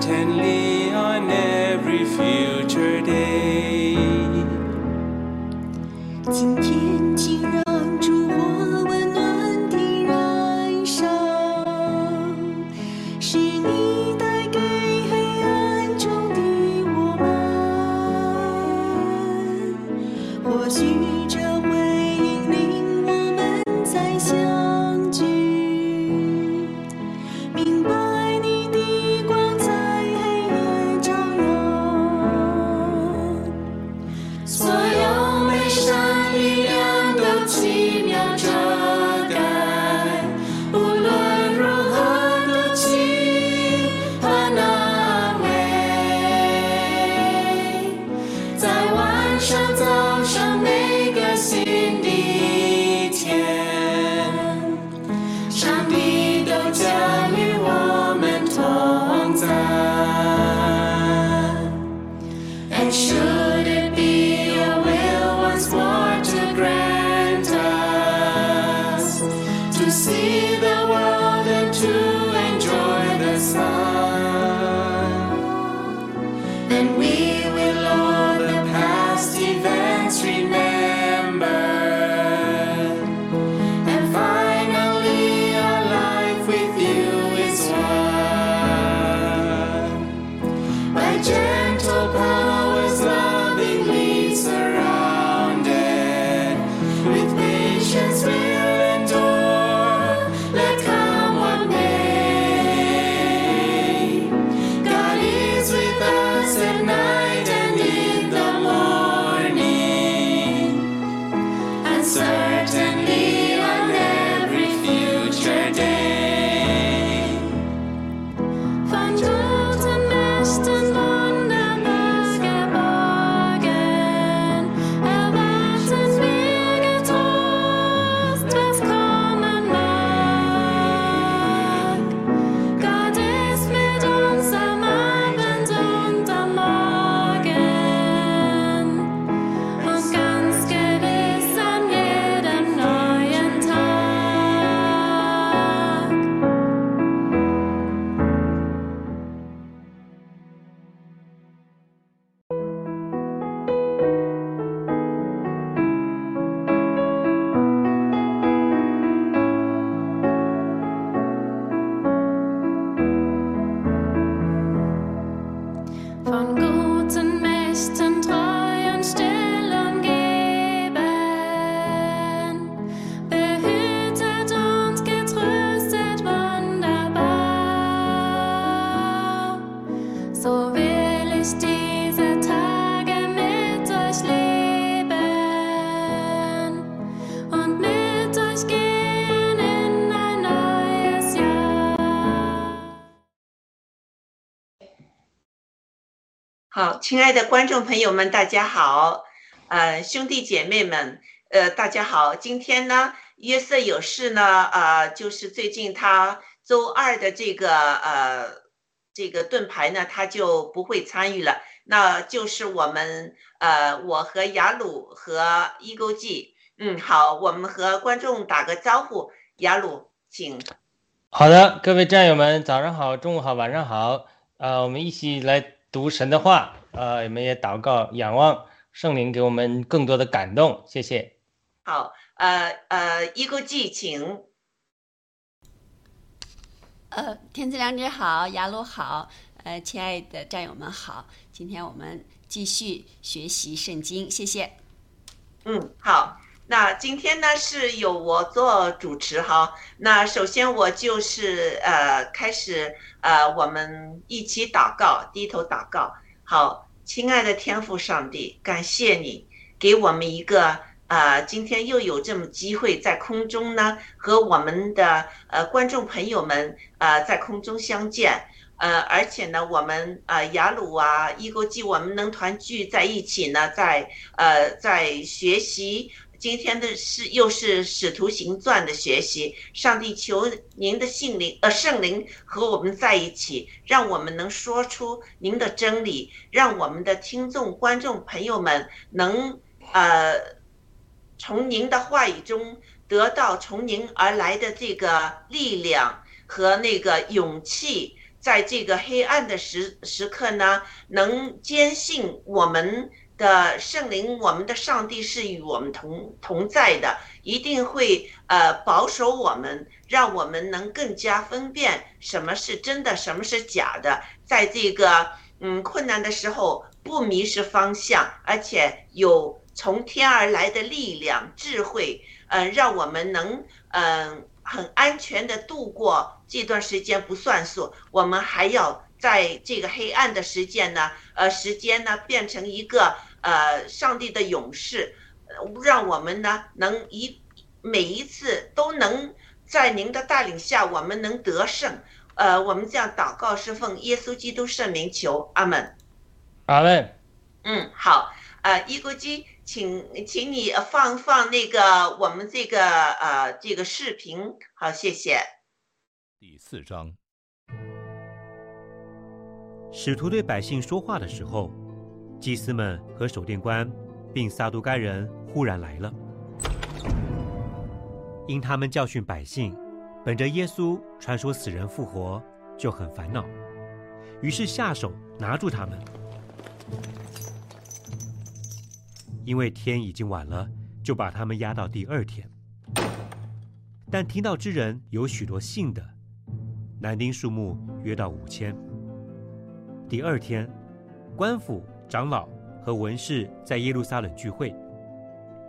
certainly on every future day. 今天，phone 亲爱的观众朋友们，大家好，呃，兄弟姐妹们，呃，大家好。今天呢，约瑟有事呢，呃，就是最近他周二的这个呃这个盾牌呢，他就不会参与了。那就是我们呃，我和雅鲁和一勾记，嗯，好，我们和观众打个招呼。雅鲁，请。好的，各位战友们，早上好，中午好，晚上好。呃，我们一起来读神的话，呃，我们也祷告，仰望圣灵给我们更多的感动，谢谢。好，呃呃，一个记，请。呃，天赐良知好，雅鲁好，呃，亲爱的战友们好，今天我们继续学习圣经，谢谢。嗯，好。那今天呢是由我做主持哈。那首先我就是呃开始呃我们一起祷告，低头祷告。好，亲爱的天父上帝，感谢你给我们一个呃今天又有这么机会在空中呢和我们的呃观众朋友们呃在空中相见。呃，而且呢，我们啊雅鲁啊、伊国际，我们能团聚在一起呢，在呃在学习。今天的是又是使徒行传的学习，上帝求您的信灵呃圣灵和我们在一起，让我们能说出您的真理，让我们的听众观众朋友们能呃从您的话语中得到从您而来的这个力量和那个勇气，在这个黑暗的时时刻呢，能坚信我们。的圣灵，我们的上帝是与我们同同在的，一定会呃保守我们，让我们能更加分辨什么是真的，什么是假的，在这个嗯困难的时候不迷失方向，而且有从天而来的力量、智慧，嗯，让我们能嗯很安全的度过这段时间不算数，我们还要在这个黑暗的时间呢，呃时间呢变成一个。呃，上帝的勇士，让我们呢能一每一次都能在您的带领下，我们能得胜。呃，我们这样祷告是奉耶稣基督圣名求，阿门。阿门。嗯，好。呃，伊国基，请请你放放那个我们这个呃这个视频。好，谢谢。第四章，使徒对百姓说话的时候。祭司们和守殿官，并撒都该人忽然来了，因他们教训百姓，本着耶稣传说死人复活，就很烦恼，于是下手拿住他们。因为天已经晚了，就把他们押到第二天。但听到之人有许多信的，男丁数目约到五千。第二天，官府。长老和文士在耶路撒冷聚会，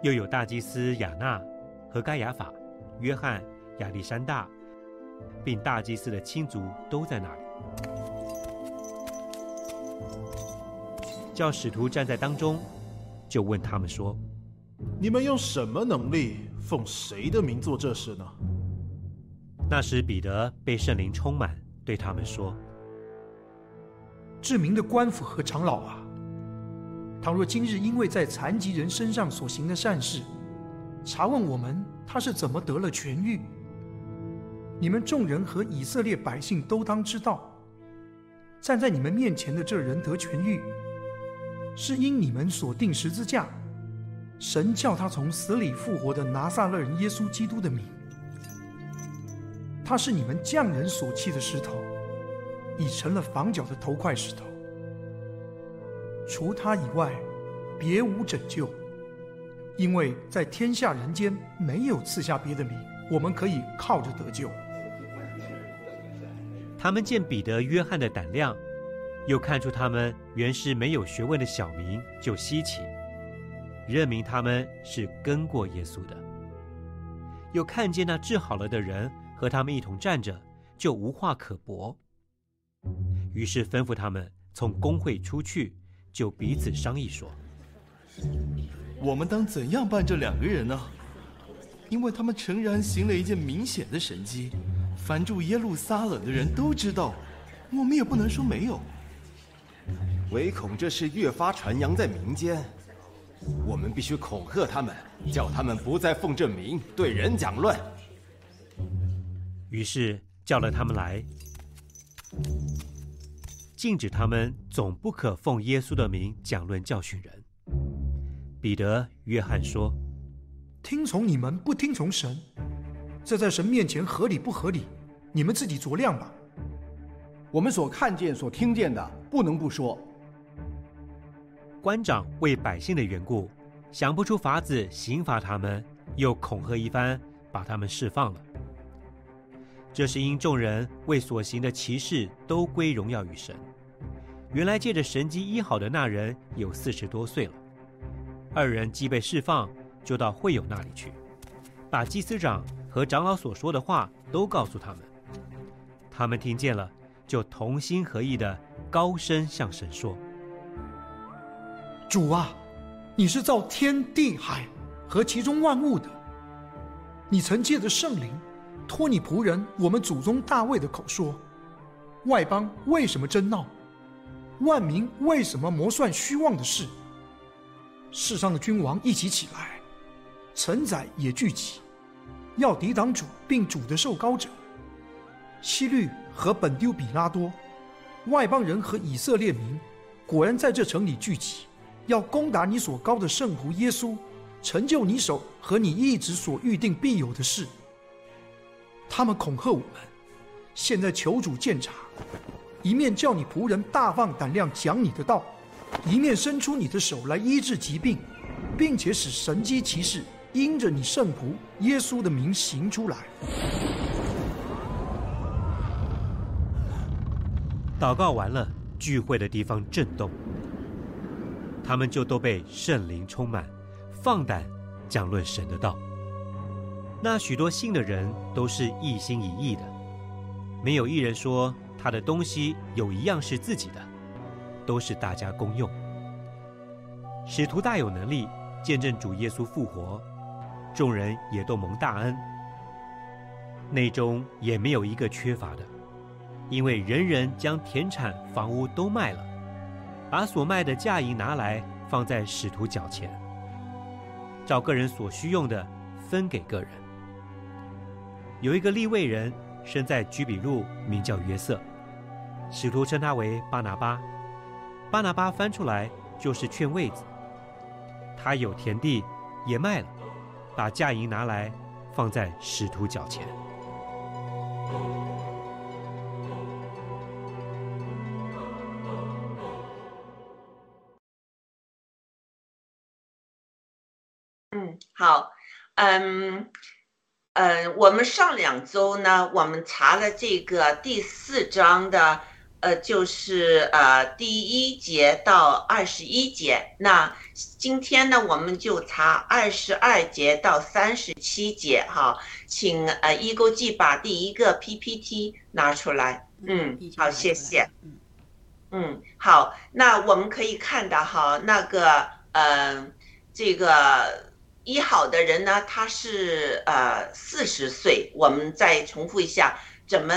又有大祭司亚纳和该亚法、约翰、亚历山大，并大祭司的亲族都在那里。叫使徒站在当中，就问他们说：“你们用什么能力，奉谁的名做这事呢？”那时彼得被圣灵充满，对他们说：“知名的官府和长老啊！”倘若今日因为在残疾人身上所行的善事，查问我们他是怎么得了痊愈，你们众人和以色列百姓都当知道，站在你们面前的这人得痊愈，是因你们所定十字架，神叫他从死里复活的拿撒勒人耶稣基督的名，他是你们匠人所弃的石头，已成了房角的头块石头。除他以外，别无拯救，因为在天下人间没有赐下别的名，我们可以靠着得救。他们见彼得、约翰的胆量，又看出他们原是没有学问的小民，就稀奇，认明他们是跟过耶稣的。又看见那治好了的人和他们一同站着，就无话可驳。于是吩咐他们从工会出去。就彼此商议说：“我们当怎样办这两个人呢？因为他们诚然行了一件明显的神迹，凡住耶路撒冷的人都知道，我们也不能说没有。唯恐这事越发传扬在民间，我们必须恐吓他们，叫他们不再奉这名对人讲论。”于是叫了他们来。禁止他们总不可奉耶稣的名讲论教训人。彼得、约翰说：“听从你们，不听从神，这在神面前合理不合理？你们自己酌量吧。我们所看见、所听见的，不能不说。”官长为百姓的缘故，想不出法子刑罚他们，又恐吓一番，把他们释放了。这是因众人为所行的奇事都归荣耀于神。原来借着神机医好的那人有四十多岁了。二人既被释放，就到会友那里去，把祭司长和长老所说的话都告诉他们。他们听见了，就同心合意的高声向神说：“主啊，你是造天地海和其中万物的，你曾借着圣灵。”托你仆人我们祖宗大卫的口说，外邦为什么争闹？万民为什么谋算虚妄的事？世上的君王一起起来，臣宰也聚集，要抵挡主并主的受膏者。希律和本丢比拉多，外邦人和以色列民，果然在这城里聚集，要攻打你所高的圣徒耶稣，成就你手和你一直所预定必有的事。他们恐吓我们，现在求主鉴察，一面叫你仆人大放胆量讲你的道，一面伸出你的手来医治疾病，并且使神机骑士因着你圣仆耶稣的名行出来。祷告完了，聚会的地方震动，他们就都被圣灵充满，放胆讲论神的道。那许多信的人都是一心一意的，没有一人说他的东西有一样是自己的，都是大家公用。使徒大有能力见证主耶稣复活，众人也都蒙大恩，内中也没有一个缺乏的。因为人人将田产房屋都卖了，把所卖的价银拿来放在使徒脚前，照个人所需用的分给个人。有一个立位人生在居比路，名叫约瑟，使徒称他为巴拿巴。巴拿巴翻出来就是劝位子。他有田地也卖了，把价银拿来放在使徒脚前。嗯，好，嗯，呃，我们上两周呢，我们查了这个第四章的，呃，就是呃第一节到二十一节。那今天呢，我们就查二十二节到三十七节。哈，请呃一勾记把第一个 PPT 拿出来。嗯，好，谢谢。嗯，嗯，好，那我们可以看到哈，那个，嗯，这个。医好的人呢，他是呃四十岁。我们再重复一下，怎么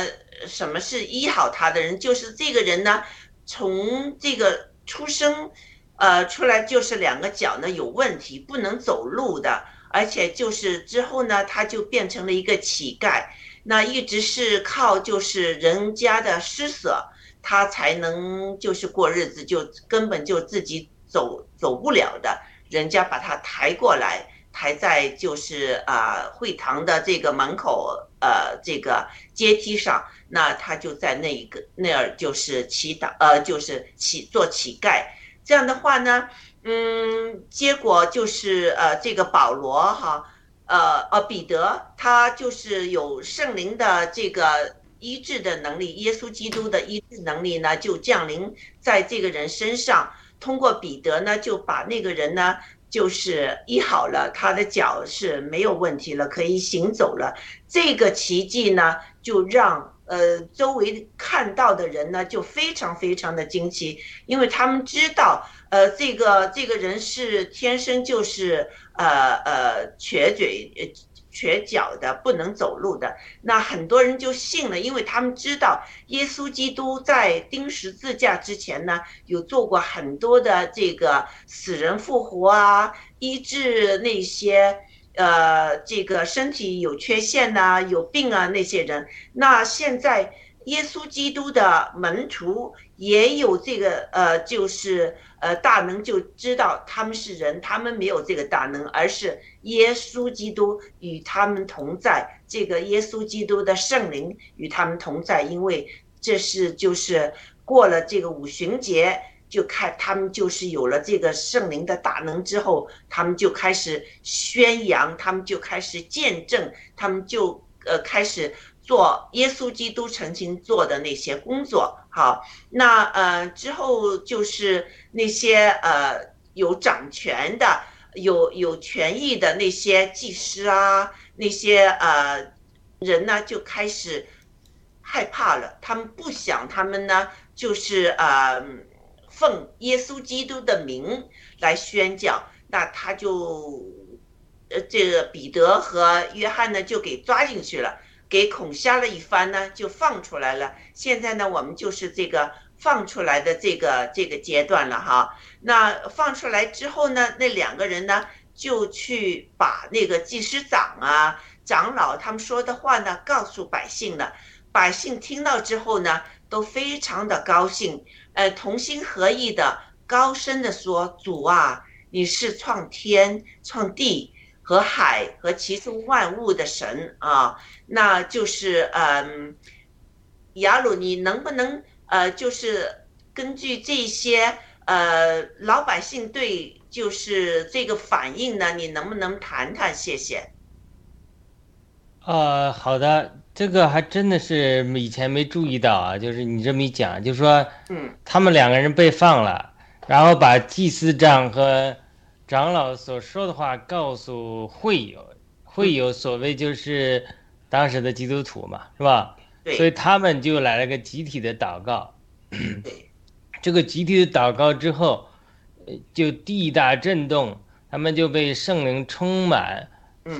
什么是医好他的人？就是这个人呢，从这个出生，呃出来就是两个脚呢有问题，不能走路的，而且就是之后呢，他就变成了一个乞丐。那一直是靠就是人家的施舍，他才能就是过日子，就根本就自己走走不了的，人家把他抬过来。还在就是啊会堂的这个门口呃这个阶梯上，那他就在那一个那儿就是祈祷呃就是乞做乞丐，这样的话呢，嗯，结果就是呃这个保罗哈呃呃彼得他就是有圣灵的这个医治的能力，耶稣基督的医治能力呢就降临在这个人身上，通过彼得呢就把那个人呢。就是医好了，他的脚是没有问题了，可以行走了。这个奇迹呢，就让呃周围看到的人呢就非常非常的惊奇，因为他们知道，呃，这个这个人是天生就是呃呃瘸嘴。瘸脚的不能走路的，那很多人就信了，因为他们知道耶稣基督在钉十字架之前呢，有做过很多的这个死人复活啊，医治那些呃这个身体有缺陷呐、有病啊那些人。那现在耶稣基督的门徒也有这个呃，就是呃大能，就知道他们是人，他们没有这个大能，而是。耶稣基督与他们同在，这个耶稣基督的圣灵与他们同在，因为这是就是过了这个五旬节，就看他们就是有了这个圣灵的大能之后，他们就开始宣扬，他们就开始见证，他们就呃开始做耶稣基督曾经做的那些工作。好，那呃之后就是那些呃有掌权的。有有权益的那些祭司啊，那些呃人呢，就开始害怕了。他们不想，他们呢就是呃奉耶稣基督的名来宣教，那他就呃这个彼得和约翰呢就给抓进去了。给恐吓了一番呢，就放出来了。现在呢，我们就是这个放出来的这个这个阶段了哈。那放出来之后呢，那两个人呢就去把那个祭司长啊、长老他们说的话呢告诉百姓了。百姓听到之后呢，都非常的高兴，呃，同心合意的高声的说：“主啊，你是创天、创地。”和海和其中万物的神啊，那就是嗯，雅鲁，你能不能呃，就是根据这些呃老百姓对就是这个反应呢，你能不能谈谈？谢谢。呃，好的，这个还真的是以前没注意到啊，就是你这么一讲，就说，嗯，他们两个人被放了，然后把祭司长和。长老所说的话告诉会友，会友所谓就是当时的基督徒嘛，是吧？所以他们就来了个集体的祷告。这个集体的祷告之后，就地大震动，他们就被圣灵充满，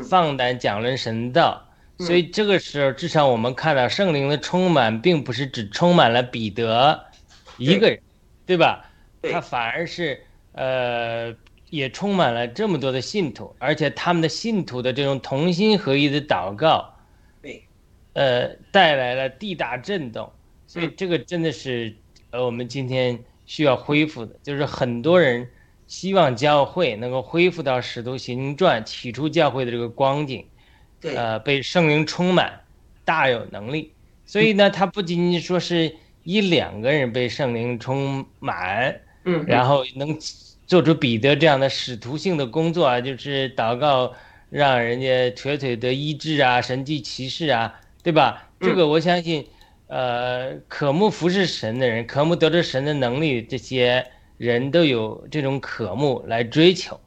放胆讲论神道。所以这个时候，至少我们看到圣灵的充满，并不是只充满了彼得一个人，对吧？他反而是呃。也充满了这么多的信徒，而且他们的信徒的这种同心合一的祷告，对，呃，带来了地大震动，所以这个真的是呃我们今天需要恢复的，就是很多人希望教会能够恢复到使徒行传起初教会的这个光景，对，呃，被圣灵充满，大有能力，所以呢，他不仅仅说是一两个人被圣灵充满，嗯，然后能。做出彼得这样的使徒性的工作啊，就是祷告，让人家瘸腿得医治啊，神迹奇事啊，对吧？这个我相信，呃，渴慕服侍神的人，渴慕得着神的能力，这些人都有这种渴慕来追求。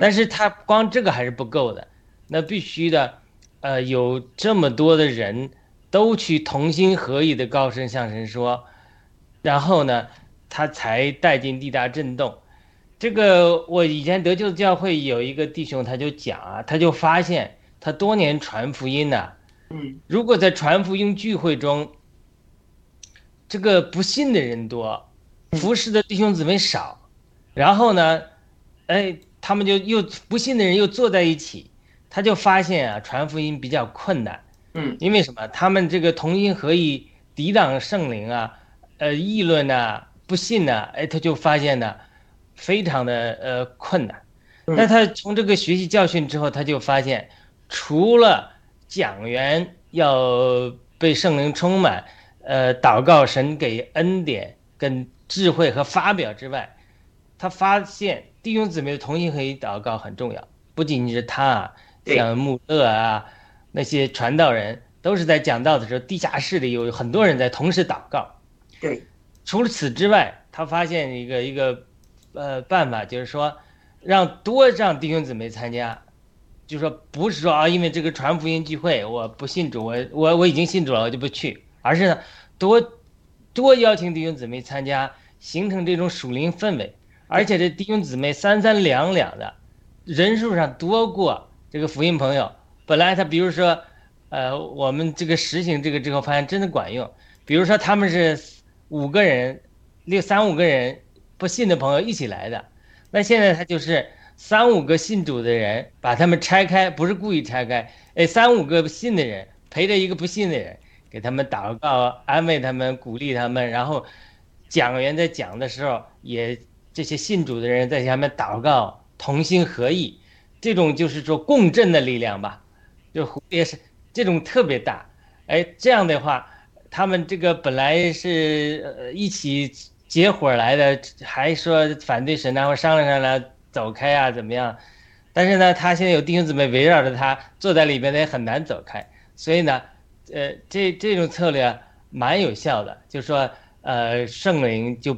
但是他光这个还是不够的，那必须的，呃，有这么多的人都去同心合意的高声向神说，然后呢，他才带进地大震动。这个我以前得救教会有一个弟兄，他就讲啊，他就发现他多年传福音呢，嗯，如果在传福音聚会中，这个不信的人多，服侍的弟兄姊妹少，然后呢，哎，他们就又不信的人又坐在一起，他就发现啊，传福音比较困难，嗯，因为什么？他们这个同心合意抵挡圣灵啊，呃，议论呐，不信呐，哎，他就发现呢。非常的呃困难，那他从这个学习教训之后，他就发现，除了讲员要被圣灵充满，呃，祷告神给恩典跟智慧和发表之外，他发现弟兄姊妹的同心合一祷告很重要。不仅仅是他啊，像穆勒啊那些传道人，都是在讲道的时候，地下室里有很多人在同时祷告。对，除了此之外，他发现一个一个。呃，办法就是说，让多让弟兄姊妹参加，就说不是说啊，因为这个传福音聚会，我不信主，我我我已经信主了，我就不去，而是呢，多多邀请弟兄姊妹参加，形成这种属灵氛围，而且这弟兄姊妹三三两两的，人数上多过这个福音朋友。本来他比如说，呃，我们这个实行这个之后，发现真的管用。比如说他们是五个人，六三五个人。不信的朋友一起来的，那现在他就是三五个信主的人，把他们拆开，不是故意拆开，哎，三五个信的人陪着一个不信的人，给他们祷告、安慰他们、鼓励他们，然后讲员在讲的时候，也这些信主的人在下面祷告，同心合意，这种就是说共振的力量吧，就也是这种特别大，哎，这样的话，他们这个本来是呃一起。结伙来的，还说反对神，然后商量商量走开啊，怎么样？但是呢，他现在有弟兄姊妹围绕着他坐在里边，呢也很难走开。所以呢，呃，这这种策略蛮有效的，就说，呃，圣灵就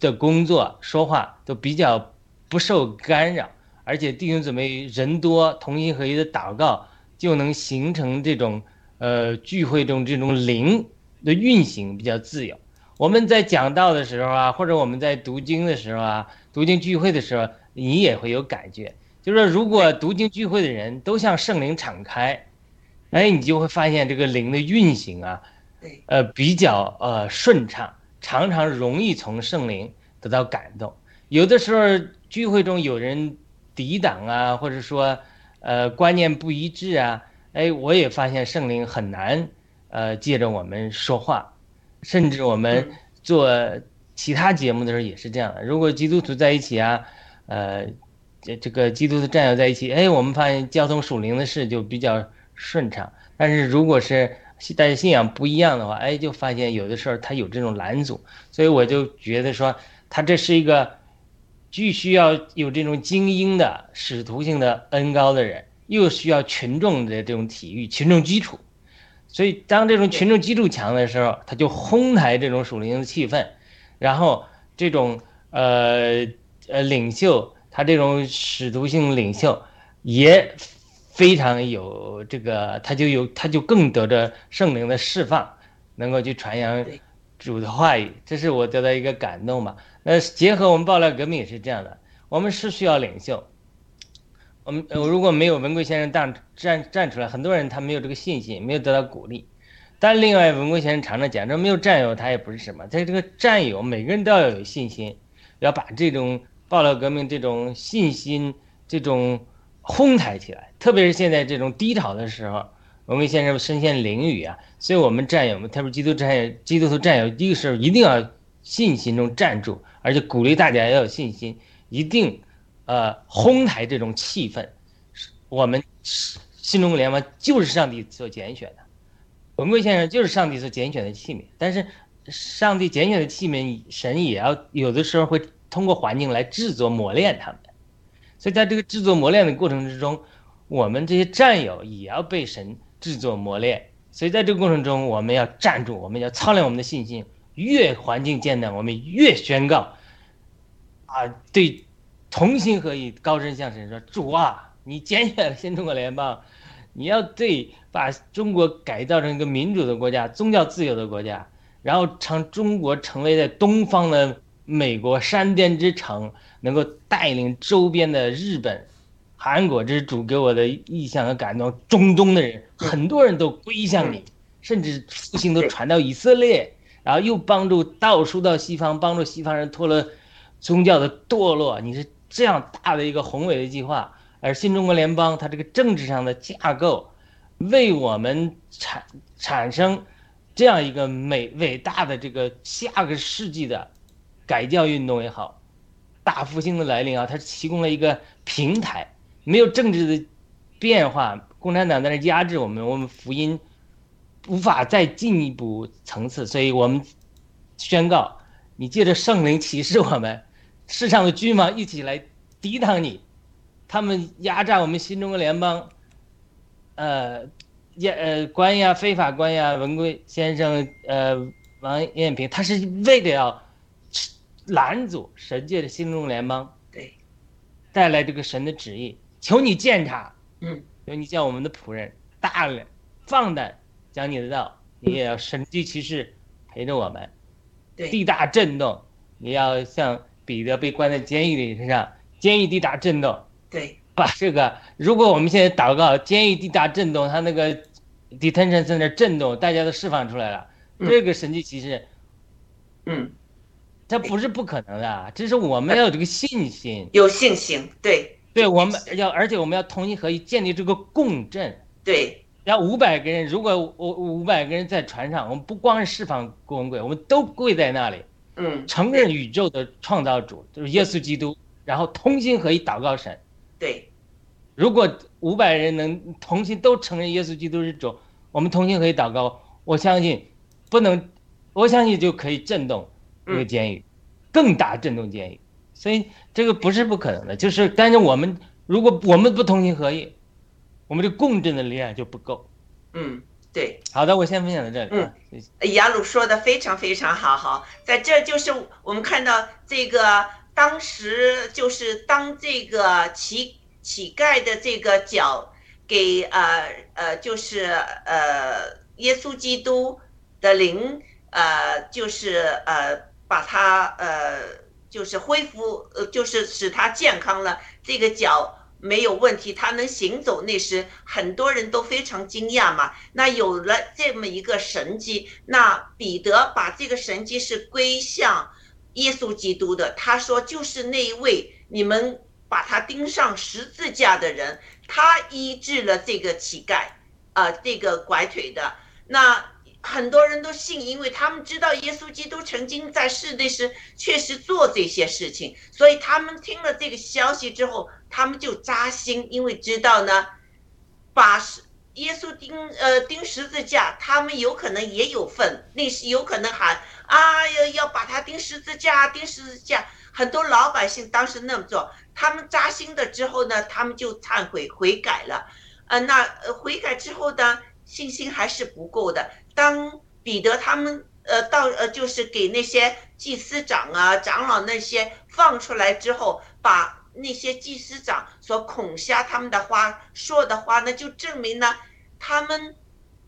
的工作说话都比较不受干扰，而且弟兄姊妹人多，同心合一的祷告就能形成这种呃聚会中这种灵的运行比较自由。我们在讲道的时候啊，或者我们在读经的时候啊，读经聚会的时候，你也会有感觉。就是说，如果读经聚会的人都向圣灵敞开，哎，你就会发现这个灵的运行啊，呃，比较呃顺畅，常常容易从圣灵得到感动。有的时候聚会中有人抵挡啊，或者说呃观念不一致啊，哎，我也发现圣灵很难呃借着我们说话，甚至我们做其他节目的时候也是这样的。如果基督徒在一起啊，呃，这这个基督徒战友在一起，哎，我们发现交通属灵的事就比较。顺畅，但是如果是大家信仰不一样的话，哎，就发现有的时候他有这种拦阻，所以我就觉得说，他这是一个既需要有这种精英的使徒性的恩高的人，又需要群众的这种体育群众基础，所以当这种群众基础强的时候，他就哄抬这种属灵的气氛，然后这种呃呃领袖，他这种使徒性领袖也。非常有这个，他就有，他就更得着圣灵的释放，能够去传扬主的话语，这是我得到一个感动吧。那结合我们爆料革命也是这样的，我们是需要领袖。我们我如果没有文贵先生站站站出来，很多人他没有这个信心，没有得到鼓励。但另外，文贵先生常常讲，这没有战友，他也不是什么。在这个战友，每个人都要有信心，要把这种爆料革命这种信心这种。哄抬起来，特别是现在这种低潮的时候，文贵先生身陷囹圄啊，所以我们战友们，特别是基督战友、基督徒战友，第一个时候一定要信心中站住，而且鼓励大家要有信心，一定呃哄抬这种气氛。我们新中国联盟就是上帝所拣选的，文贵先生就是上帝所拣选的器皿，但是上帝拣选的器皿，神也要有的时候会通过环境来制作磨练他们。所以，在这个制作磨练的过程之中，我们这些战友也要被神制作磨练。所以，在这个过程中，我们要站住，我们要操练我们的信心。越环境艰难，我们越宣告啊，对，同心合意，高声向神说：“主啊，你拣选了新中国联邦，你要对把中国改造成一个民主的国家、宗教自由的国家，然后让中国成为在东方的美国山巅之城。”能够带领周边的日本、韩国，这是主给我的意向和感动。中东的人很多人都归向你，甚至复兴都传到以色列，然后又帮助倒输到西方，帮助西方人脱了宗教的堕落。你是这样大的一个宏伟的计划，而新中国联邦它这个政治上的架构，为我们产产生这样一个美伟大的这个下个世纪的改教运动也好。大复兴的来临啊，它提供了一个平台。没有政治的变化，共产党在那压制我们，我们福音无法再进一步层次。所以我们宣告：你借着圣灵启示我们，世上的君王一起来抵挡你，他们压榨我们新中国联邦，呃，压呃官呀、非法官呀、文贵先生、呃王艳平，他是为了要。拦阻神界的新中联邦，对，带来这个神的旨意，求你见他，嗯，求你叫我们的仆人大胆放胆讲你的道，你也要神迹骑士陪着我们，对，地大震动，你要像彼得被关在监狱里身上，监狱地大震动，对，把这个，如果我们现在祷告，监狱地大震动，他那个 detention 在那震动，大家都释放出来了，这个神迹其实，嗯。这不是不可能的，这是我们要有这个信心，有信心，对，对，我们要，而且我们要同心合一建立这个共振，对，要五百个人，如果我五百个人在船上，我们不光是释放郭文贵，我们都跪在那里，嗯，承认宇宙的创造主就是耶稣基督，然后同心合一祷告神，对，如果五百人能同心都承认耶稣基督是主，我们同心合意祷告，我相信不能，我相信就可以震动。这个监狱，更大震动监狱，所以这个不是不可能的，就是但是我们如果我们不同心合意，我们的共振的力量就不够。嗯，对。好的，我先分享到这里。嗯，雅鲁说的非常非常好，好，在这就是我们看到这个当时就是当这个乞乞丐的这个脚给呃呃就是呃耶稣基督的灵呃就是呃。把它呃，就是恢复呃，就是使它健康了。这个脚没有问题，他能行走，那时很多人都非常惊讶嘛。那有了这么一个神迹，那彼得把这个神迹是归向耶稣基督的。他说，就是那一位你们把他钉上十字架的人，他医治了这个乞丐，呃，这个拐腿的。那很多人都信，因为他们知道耶稣基督曾经在世的时确实做这些事情，所以他们听了这个消息之后。他们就扎心，因为知道呢，把耶稣钉呃钉十字架，他们有可能也有份，那是有可能喊啊要要把他钉十字架，钉十字架。很多老百姓当时那么做，他们扎心的之后呢，他们就忏悔悔改了，呃，那悔改之后呢，信心还是不够的。当彼得他们呃到呃就是给那些祭司长啊长老那些放出来之后，把。那些祭司长所恐吓他们的话说的话，那就证明呢，他们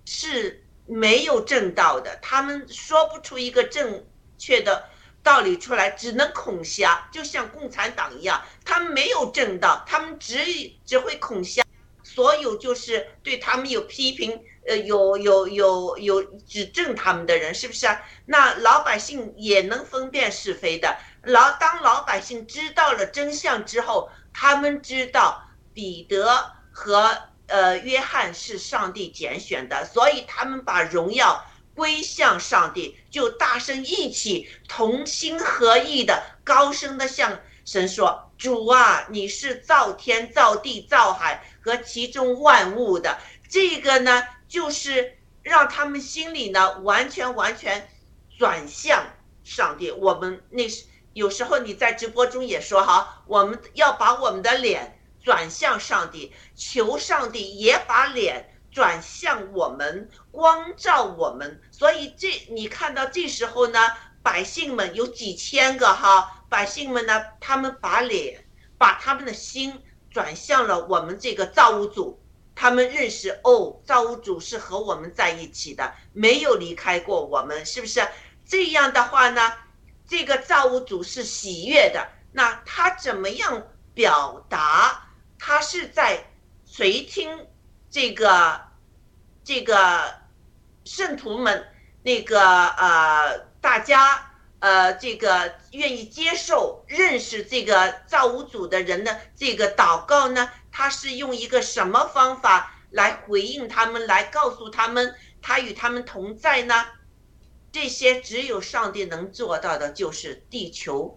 是没有正道的，他们说不出一个正确的道理出来，只能恐吓，就像共产党一样，他们没有正道，他们只只会恐吓，所有就是对他们有批评，呃，有有有有指证他们的人，是不是啊？那老百姓也能分辨是非的。老当老百姓知道了真相之后，他们知道彼得和呃约翰是上帝拣选的，所以他们把荣耀归向上帝，就大声一起同心合意的高声的向神说：“主啊，你是造天造地造海和其中万物的。”这个呢，就是让他们心里呢完全完全转向上帝。我们那是。有时候你在直播中也说哈，我们要把我们的脸转向上帝，求上帝也把脸转向我们，光照我们。所以这你看到这时候呢，百姓们有几千个哈，百姓们呢，他们把脸把他们的心转向了我们这个造物主，他们认识哦，造物主是和我们在一起的，没有离开过我们，是不是？这样的话呢？这个造物主是喜悦的，那他怎么样表达？他是在垂听这个这个圣徒们那个呃，大家呃，这个愿意接受认识这个造物主的人的这个祷告呢？他是用一个什么方法来回应他们，来告诉他们他与他们同在呢？这些只有上帝能做到的，就是地球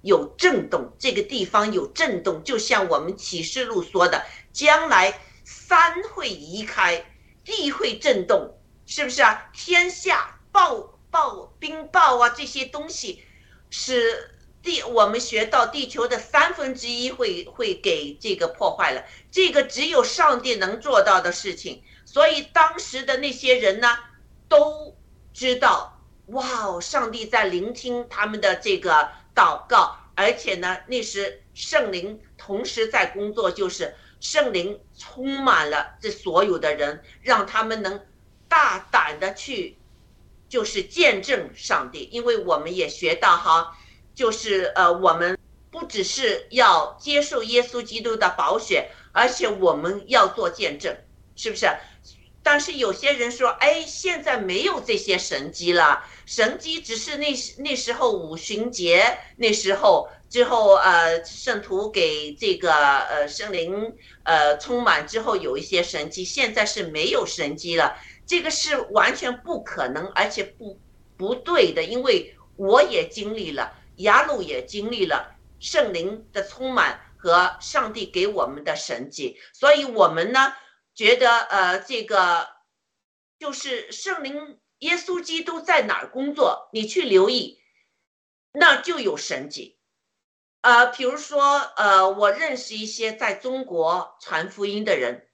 有震动，这个地方有震动，就像我们启示录说的，将来山会移开，地会震动，是不是啊？天下暴暴冰暴啊，这些东西是地，我们学到地球的三分之一会会给这个破坏了，这个只有上帝能做到的事情。所以当时的那些人呢，都。知道哇哦，上帝在聆听他们的这个祷告，而且呢，那时圣灵同时在工作，就是圣灵充满了这所有的人，让他们能大胆的去，就是见证上帝。因为我们也学到哈，就是呃，我们不只是要接受耶稣基督的宝血，而且我们要做见证，是不是？但是有些人说，哎，现在没有这些神迹了，神迹只是那那时候五旬节那时候之后，呃，圣徒给这个呃圣灵呃充满之后有一些神迹，现在是没有神迹了，这个是完全不可能，而且不不对的，因为我也经历了，雅鲁也经历了圣灵的充满和上帝给我们的神迹，所以我们呢。觉得呃，这个就是圣灵耶稣基督在哪儿工作，你去留意，那就有神迹。呃，比如说呃，我认识一些在中国传福音的人，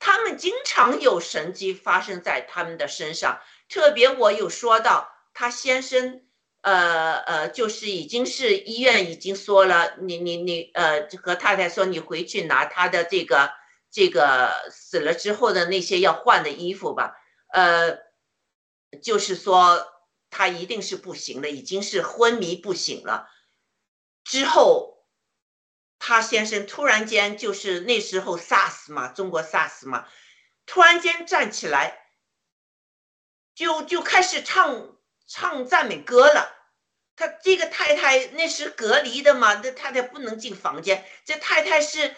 他们经常有神迹发生在他们的身上。特别我有说到他先生，呃呃，就是已经是医院已经说了，你你你呃和太太说你回去拿他的这个。这个死了之后的那些要换的衣服吧，呃，就是说他一定是不行了，已经是昏迷不醒了。之后他先生突然间就是那时候 SARS 嘛，中国 SARS 嘛，突然间站起来，就就开始唱唱赞美歌了。他这个太太那是隔离的嘛，这太太不能进房间，这太太是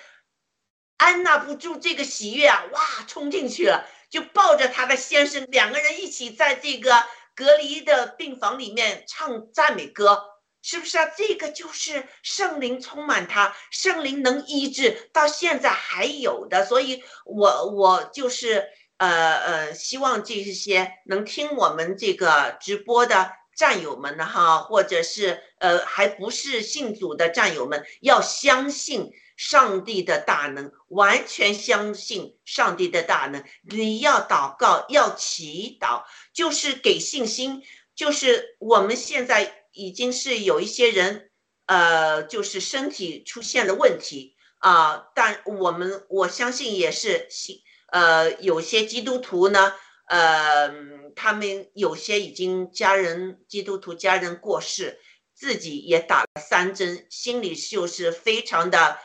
按捺不住这个喜悦啊，哇，冲进去了，就抱着他的先生，两个人一起在这个隔离的病房里面唱赞美歌。是不是啊？这个就是圣灵充满他，圣灵能医治，到现在还有的。所以，我我就是呃呃，希望这些能听我们这个直播的战友们呢，哈，或者是呃还不是信主的战友们，要相信上帝的大能，完全相信上帝的大能。你要祷告，要祈祷，就是给信心，就是我们现在。已经是有一些人，呃，就是身体出现了问题啊，但我们我相信也是信，呃，有些基督徒呢，呃，他们有些已经家人基督徒家人过世，自己也打了三针，心里就是非常的，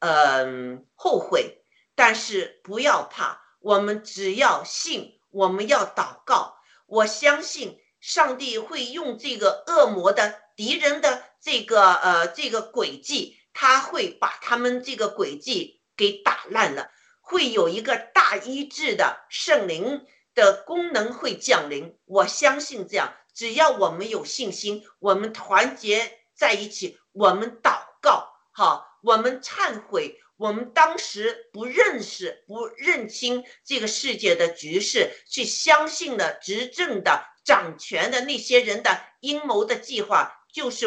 嗯，后悔。但是不要怕，我们只要信，我们要祷告，我相信。上帝会用这个恶魔的敌人的这个呃这个诡计，他会把他们这个诡计给打烂了，会有一个大医治的圣灵的功能会降临。我相信这样，只要我们有信心，我们团结在一起，我们祷告，好，我们忏悔，我们当时不认识、不认清这个世界的局势，去相信了执政的。掌权的那些人的阴谋的计划，就是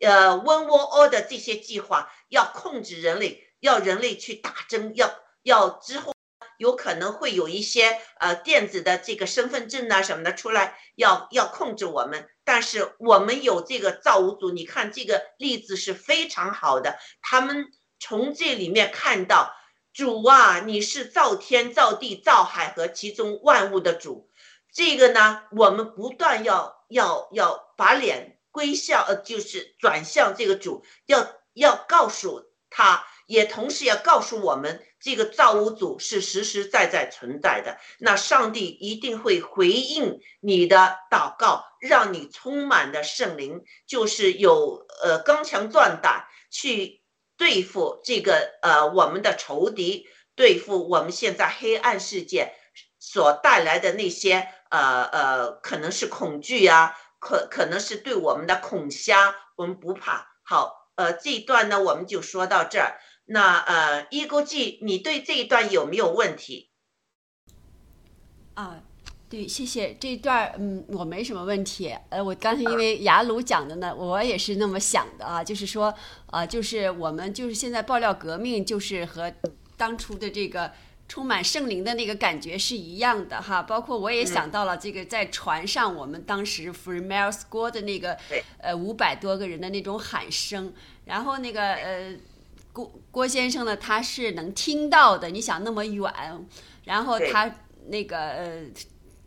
呃温窝窝的这些计划，要控制人类，要人类去打针，要要之后有可能会有一些呃电子的这个身份证啊什么的出来，要要控制我们。但是我们有这个造物主，你看这个例子是非常好的，他们从这里面看到主啊，你是造天造地造海和其中万物的主。这个呢，我们不断要要要把脸归向，呃，就是转向这个主，要要告诉他，也同时要告诉我们，这个造物主是实实在在存在的。那上帝一定会回应你的祷告，让你充满的圣灵，就是有呃刚强壮胆去对付这个呃我们的仇敌，对付我们现在黑暗世界所带来的那些。呃呃，可能是恐惧呀，可可能是对我们的恐吓，我们不怕。好，呃，这一段呢，我们就说到这儿。那呃，一勾记，你对这一段有没有问题？啊，对，谢谢这一段，嗯，我没什么问题。呃，我刚才因为雅鲁讲的呢，我也是那么想的啊，就是说，啊，就是我们就是现在爆料革命，就是和当初的这个。充满圣灵的那个感觉是一样的哈，包括我也想到了这个在船上，我们当时 Free Mile School 的那个呃五百多个人的那种喊声，然后那个呃郭郭先生呢，他是能听到的，你想那么远，然后他那个呃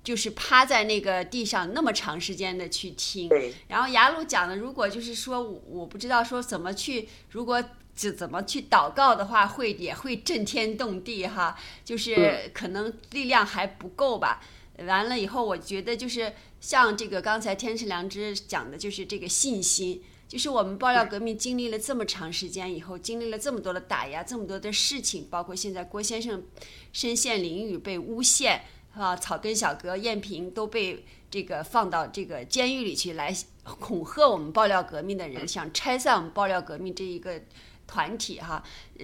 就是趴在那个地上那么长时间的去听，然后雅鲁讲的，如果就是说我不知道说怎么去如果。就怎么去祷告的话，会也会震天动地哈，就是可能力量还不够吧。完了以后，我觉得就是像这个刚才天赐良知讲的，就是这个信心，就是我们爆料革命经历了这么长时间以后，经历了这么多的打压，这么多的事情，包括现在郭先生身陷囹圄被诬陷啊，草根小哥燕萍都被这个放到这个监狱里去来恐吓我们爆料革命的人，想拆散我们爆料革命这一个。团体哈，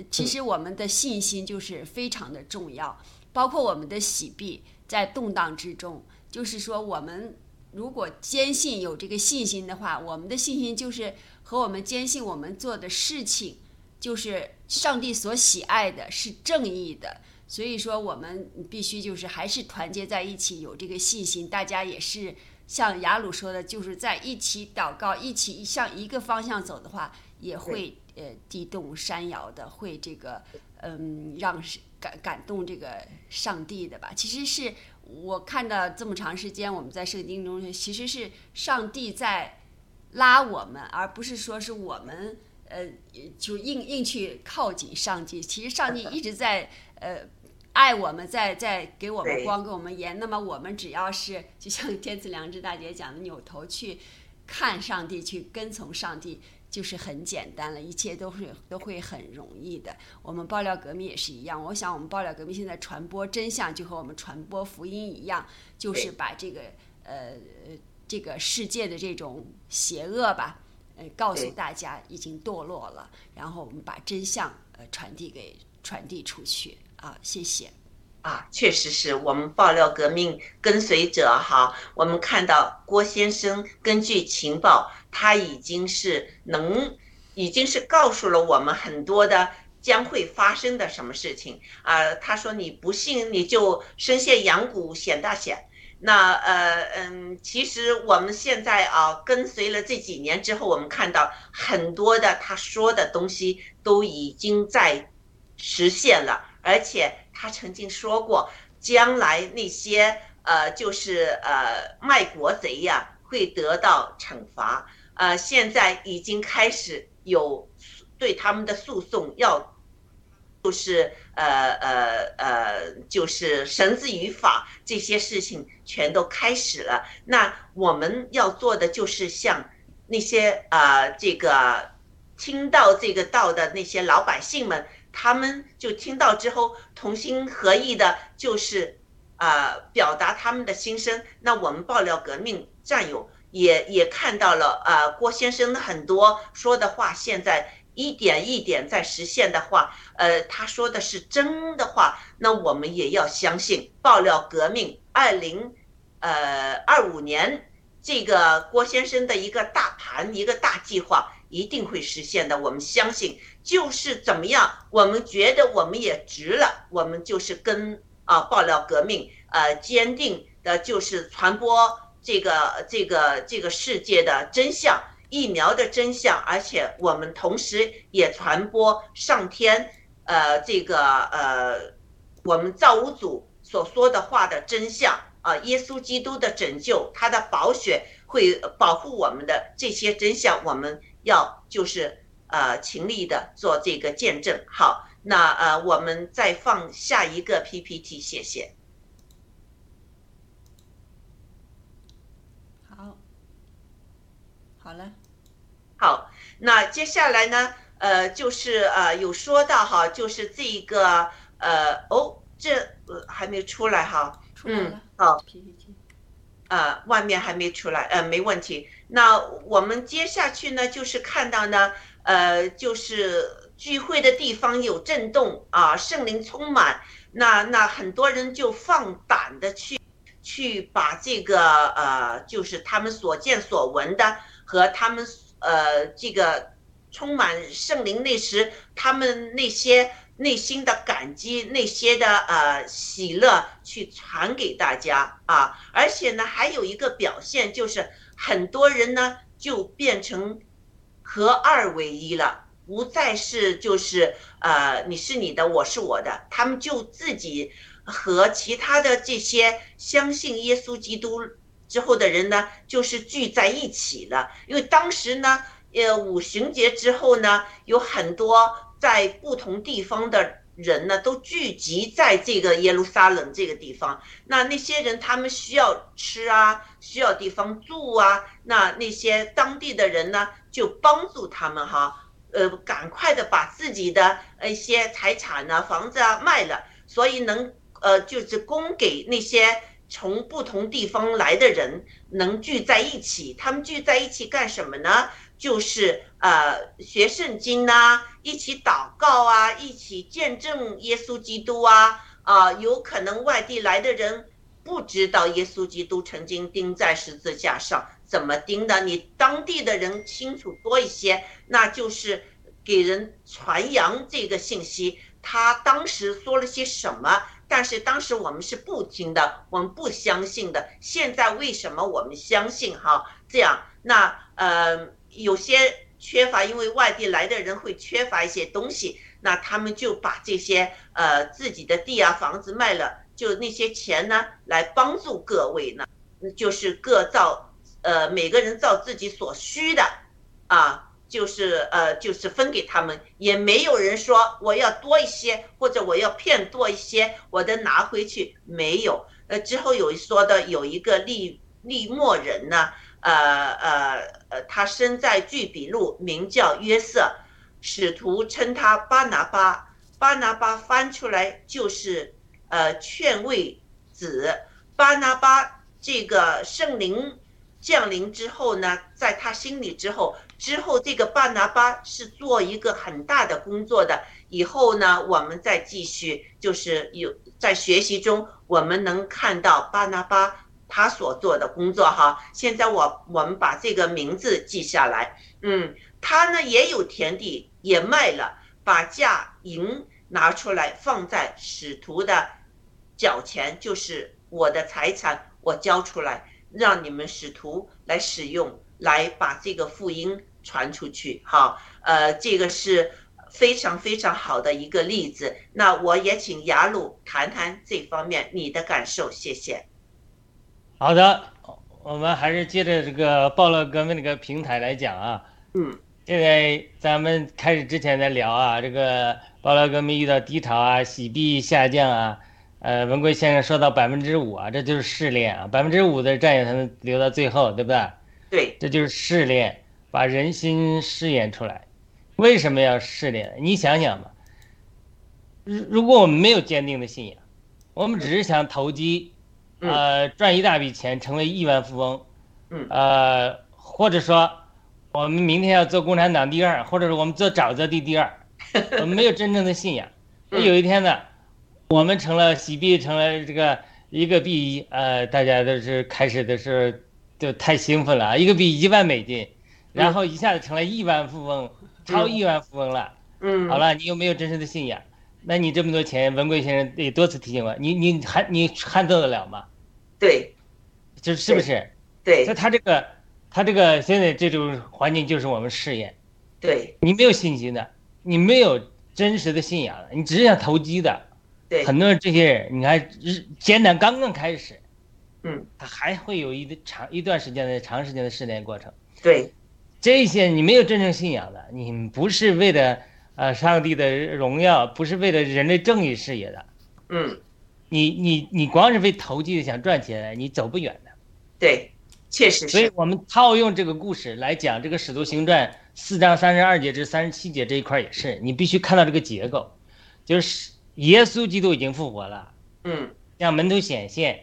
其实我们的信心就是非常的重要，包括我们的喜币在动荡之中，就是说我们如果坚信有这个信心的话，我们的信心就是和我们坚信我们做的事情就是上帝所喜爱的，是正义的，所以说我们必须就是还是团结在一起，有这个信心，大家也是像雅鲁说的，就是在一起祷告，一起向一个方向走的话，也会。呃，地动山摇的，会这个，嗯，让感感动这个上帝的吧？其实是我看到这么长时间，我们在圣经中，其实是上帝在拉我们，而不是说是我们呃，就硬硬去靠近上帝。其实上帝一直在呃爱我们，在在给我们光，给我们盐。那么我们只要是就像天赐良知大姐讲的，扭头去看上帝，去跟从上帝。就是很简单了，一切都是都会很容易的。我们爆料革命也是一样，我想我们爆料革命现在传播真相，就和我们传播福音一样，就是把这个呃这个世界的这种邪恶吧，呃告诉大家已经堕落了，然后我们把真相呃传递给传递出去啊，谢谢。啊，确实是我们爆料革命跟随者哈，我们看到郭先生根据情报，他已经是能，已经是告诉了我们很多的将会发生的什么事情啊。他说你不信你就深陷阳谷险大险。那呃嗯，其实我们现在啊跟随了这几年之后，我们看到很多的他说的东西都已经在实现了。而且他曾经说过，将来那些呃，就是呃卖国贼呀，会得到惩罚。呃，现在已经开始有对他们的诉讼，要就是呃呃呃，就是绳之于法这些事情全都开始了。那我们要做的就是像那些呃这个听到这个道的那些老百姓们。他们就听到之后，同心合意的，就是呃表达他们的心声。那我们爆料革命战友也也看到了，呃郭先生的很多说的话，现在一点一点在实现的话，呃他说的是真的话，那我们也要相信爆料革命二零呃二五年这个郭先生的一个大盘一个大计划一定会实现的，我们相信。就是怎么样，我们觉得我们也值了，我们就是跟啊爆料革命，呃，坚定的就是传播这个这个这个世界的真相，疫苗的真相，而且我们同时也传播上天，呃，这个呃，我们造物主所说的话的真相啊，耶稣基督的拯救，他的宝血会保护我们的这些真相，我们要就是。呃，勤力的做这个见证。好，那呃，我们再放下一个 PPT，谢谢。好，好了。好，那接下来呢？呃，就是呃，有说到哈，就是这一个呃，哦，这呃还没出来哈。出来了。好。PPT。呃，外面还没出来，呃，没问题。那我们接下去呢，就是看到呢。呃，就是聚会的地方有震动啊，圣灵充满，那那很多人就放胆的去去把这个呃，就是他们所见所闻的和他们呃这个充满圣灵那时他们那些内心的感激那些的呃喜乐去传给大家啊，而且呢还有一个表现就是很多人呢就变成。合二为一了，不再是就是呃你是你的，我是我的，他们就自己和其他的这些相信耶稣基督之后的人呢，就是聚在一起了。因为当时呢，呃五旬节之后呢，有很多在不同地方的人呢都聚集在这个耶路撒冷这个地方。那那些人他们需要吃啊，需要地方住啊，那那些当地的人呢？就帮助他们哈，呃，赶快的把自己的一些财产呢、房子啊卖了，所以能呃，就是供给那些从不同地方来的人能聚在一起。他们聚在一起干什么呢？就是呃，学圣经呐，一起祷告啊，一起见证耶稣基督啊啊，有可能外地来的人不知道耶稣基督曾经钉在十字架上。怎么钉的？你当地的人清楚多一些，那就是给人传扬这个信息。他当时说了些什么？但是当时我们是不听的，我们不相信的。现在为什么我们相信？哈，这样那呃有些缺乏，因为外地来的人会缺乏一些东西，那他们就把这些呃自己的地啊房子卖了，就那些钱呢来帮助各位呢，就是各造。呃，每个人照自己所需的，啊，就是呃就是分给他们，也没有人说我要多一些或者我要骗多一些，我的拿回去没有。呃，之后有说的有一个利利莫人呢，呃呃呃，他生在巨比路，名叫约瑟，使徒称他巴拿巴，巴拿巴翻出来就是呃劝慰子，巴拿巴这个圣灵降临之后呢，在他心里之后，之后这个巴拿巴是做一个很大的工作的。以后呢，我们再继续，就是有在学习中，我们能看到巴拿巴他所做的工作哈。现在我我们把这个名字记下来，嗯，他呢也有田地，也卖了，把价银拿出来放在使徒的脚前，就是我的财产，我交出来，让你们使徒来使用，来把这个福音传出去哈。呃，这个是。非常非常好的一个例子，那我也请雅鲁谈谈这方面你的感受，谢谢。好的，我们还是接着这个暴乱革命这个平台来讲啊。嗯。现在咱们开始之前在聊啊，这个暴乱革命遇到低潮啊，洗币下降啊，呃，文贵先生说到百分之五啊，这就是试炼啊，百分之五的战友才能留到最后，对不对？对。这就是试炼，把人心试验出来。为什么要试炼？你想想吧。如如果我们没有坚定的信仰，我们只是想投机，呃，赚一大笔钱，成为亿万富翁，嗯，呃，或者说我们明天要做共产党第二，或者是我们做沼泽地第二，我们没有真正的信仰。那有一天呢，我们成了洗币，成了这个一个币，呃，大家都是开始的时候就太兴奋了，一个币一万美金，然后一下子成了亿万富翁。超亿万富翁了，嗯，好了，你有没有真实的信仰？那你这么多钱，文贵先生也多次提醒我，你你还你撼动得了吗？对，就是是不是？对，所以他这个他这个现在这种环境就是我们试验，对，你没有信心的，你没有真实的信仰的，你只是想投机的，对，很多人这些人，你看艰难刚刚开始，嗯，他还会有一长一段时间的长时间的试炼过程，对。这些你没有真正信仰的，你不是为了呃上帝的荣耀，不是为了人类正义事业的，嗯，你你你光是为投机的想赚钱，你走不远的。对，确实是。所以我们套用这个故事来讲，这个《使徒行传》四章三十二节至三十七节这一块也是，你必须看到这个结构，就是耶稣基督已经复活了，嗯，让门徒显现，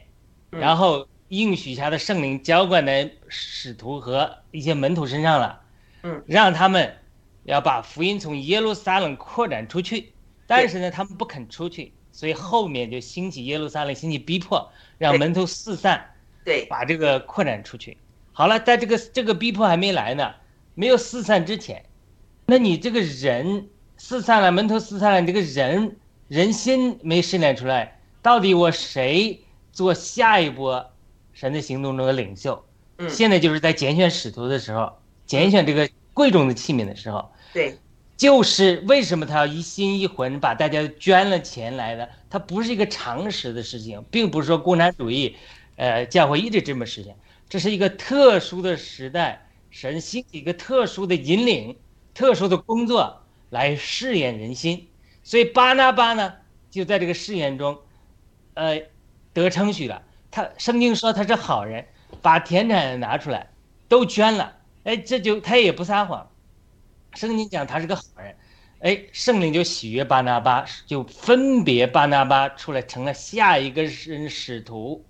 然后。应许下的圣灵浇灌在使徒和一些门徒身上了，嗯，让他们要把福音从耶路撒冷扩展出去，但是呢，他们不肯出去，所以后面就兴起耶路撒冷，兴起逼迫，让门徒四散，对，把这个扩展出去。好了，在这个这个逼迫还没来呢，没有四散之前，那你这个人四散了，门徒四散了，你这个人人心没试炼出来，到底我谁做下一波？神的行动中的领袖，嗯，现在就是在拣选使徒的时候，拣选这个贵重的器皿的时候，对，就是为什么他要一心一魂把大家捐了钱来的？他不是一个常识的事情，并不是说共产主义，呃，教会一直这么实现，这是一个特殊的时代，神兴起一个特殊的引领，特殊的工作来试验人心，所以巴拿巴呢，就在这个试验中，呃，得称许了。他圣经说他是好人，把田产拿出来，都捐了。哎，这就他也不撒谎。圣经讲他是个好人，哎，圣灵就喜悦巴拿巴，就分别巴拿巴出来成了下一个使使徒。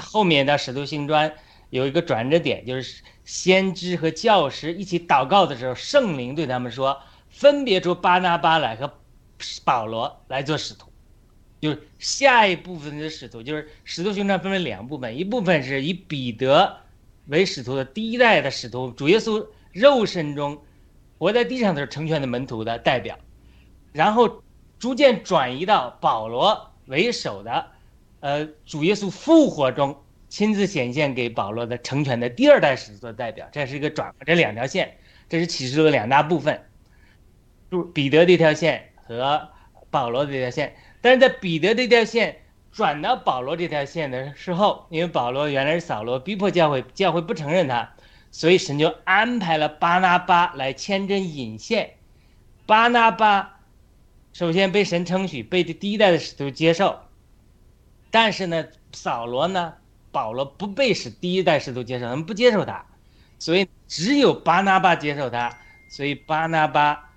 后面的使徒行传有一个转折点，就是先知和教师一起祷告的时候，圣灵对他们说，分别出巴拿巴来和保罗来做使徒。就是下一部分的使徒，就是使徒行传分为两部分，一部分是以彼得为使徒的第一代的使徒，主耶稣肉身中活在地上的时候成全的门徒的代表，然后逐渐转移到保罗为首的，呃，主耶稣复活中亲自显现给保罗的成全的第二代使徒的代表，这是一个转这两条线，这是启示录的两大部分，就彼得这条线和保罗这条线。但是在彼得这条线转到保罗这条线的时候，因为保罗原来是扫罗逼迫教会，教会不承认他，所以神就安排了巴拿巴来牵针引线。巴拿巴首先被神称许，被第一代的使徒接受，但是呢，扫罗呢，保罗不被使第一代使徒接受，他们不接受他，所以只有巴拿巴接受他，所以巴拿巴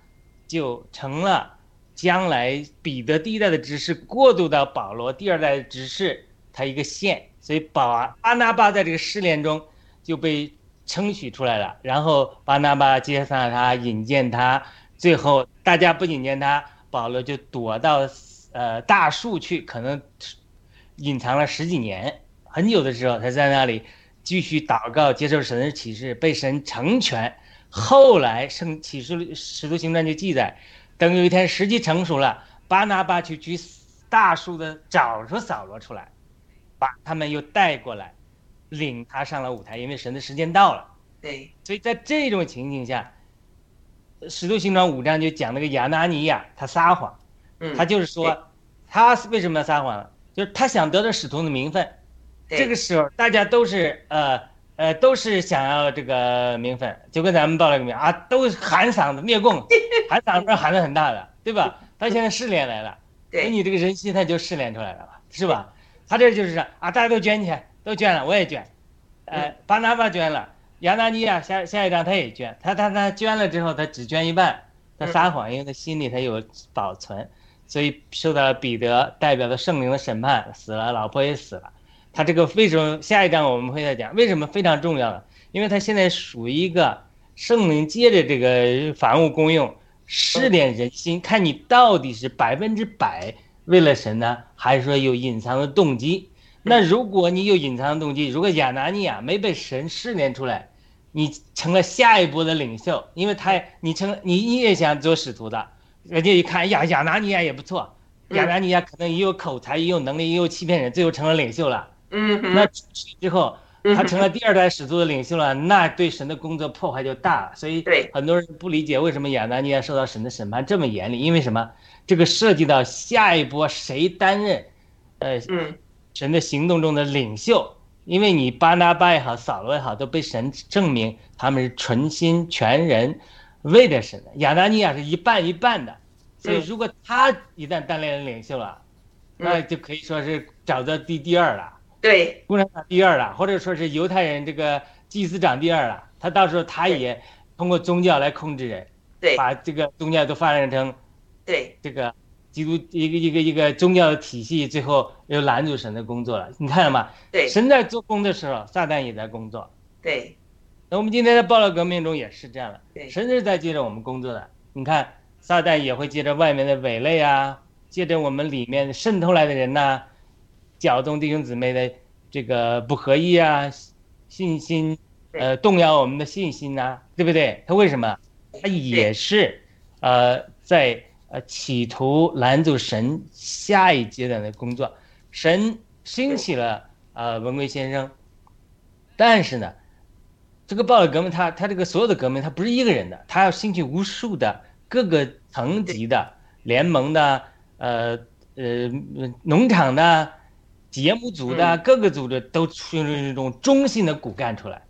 就成了将来彼得第一代的执事过渡到保罗第二代的执事他一个线，所以保巴拿巴在这个试炼中就被称许出来了，然后巴拿巴接纳他，引荐他，最后大家不引荐他，保罗就躲到呃大树去，可能隐藏了十几年，很久的时候，他在那里继续祷告，接受神的启示，被神成全。后来圣启示使徒行传就记载，等有一天时机成熟了，巴拿巴去去大树的找出扫罗出来，把他们又带过来，领他上了舞台，因为神的时间到了。对，所以在这种情景下，使徒行传五章就讲那个亚拿尼亚，他撒谎，嗯他就是说，他为什么要撒谎呢？就是他想得到使徒的名分。这个时候大家都是呃呃都是想要这个名分，就跟咱们报了个名啊，都喊嗓子灭共，喊嗓子喊的很大的，对吧？他现在试炼来了，对你这个人心他就试炼出来了嘛，是吧？他这就是啊，大家都捐钱，都捐了，我也捐，呃，巴拿巴捐了，亚拿尼亚下下一张他也捐，他他他捐了之后，他只捐一半，他撒谎，因为他心里他有保存，所以受到了彼得代表的圣灵的审判，死了，老婆也死了。他这个为什么下一章我们会再讲？为什么非常重要呢？因为他现在属于一个圣灵借着这个凡物公用试炼人心，看你到底是百分之百为了神呢，还是说有隐藏的动机？那如果你有隐藏的动机，如果亚拿尼亚没被神试炼出来，你成了下一波的领袖，因为他你成你你也想做使徒的，人家一看呀，亚拿尼亚也不错，亚拿尼亚可能也有口才，也有能力，也有欺骗人，最后成了领袖了。嗯哼，那之后，他成了第二代使徒的领袖了，那对神的工作破坏就大了。所以对很多人不理解为什么亚拿尼亚受到神的审判这么严厉，因为什么？这个涉及到下一波谁担任，呃，嗯神的行动中的领袖。因为你巴拿巴也好，扫罗也好，都被神证明他们是纯心全人为着神的。亚拿尼亚是一半一半的，所以嗯如果他一旦担任领袖了，那就可以说是找到第第二了。对，共产党第二了，或者说是犹太人这个祭司长第二了，他到时候他也通过宗教来控制人，对把这个宗教都发展成对这个基督一个一个一个宗教的体系，最后又拦住神的工作了。你看了吗？对神在做工的时候，撒旦也在工作。对那我们今天在暴乱革命中也是这样的，对神是在接着我们工作的。你看，撒旦也会借着外面的伪类啊，借着我们里面渗透来的人呐、搅动弟兄姊妹的这个不合一啊，信心，呃，动摇我们的信心呐、对不对？他为什么？他也是，呃，在呃企图拦阻神下一阶段的工作。神兴起了呃文贵先生，但是呢，这个暴力革命他，他这个所有的革命，他不是一个人的，他要兴起无数的各个层级的联盟的，呃呃农场的、节目组的、各个组织都出现这种中性的骨干出来。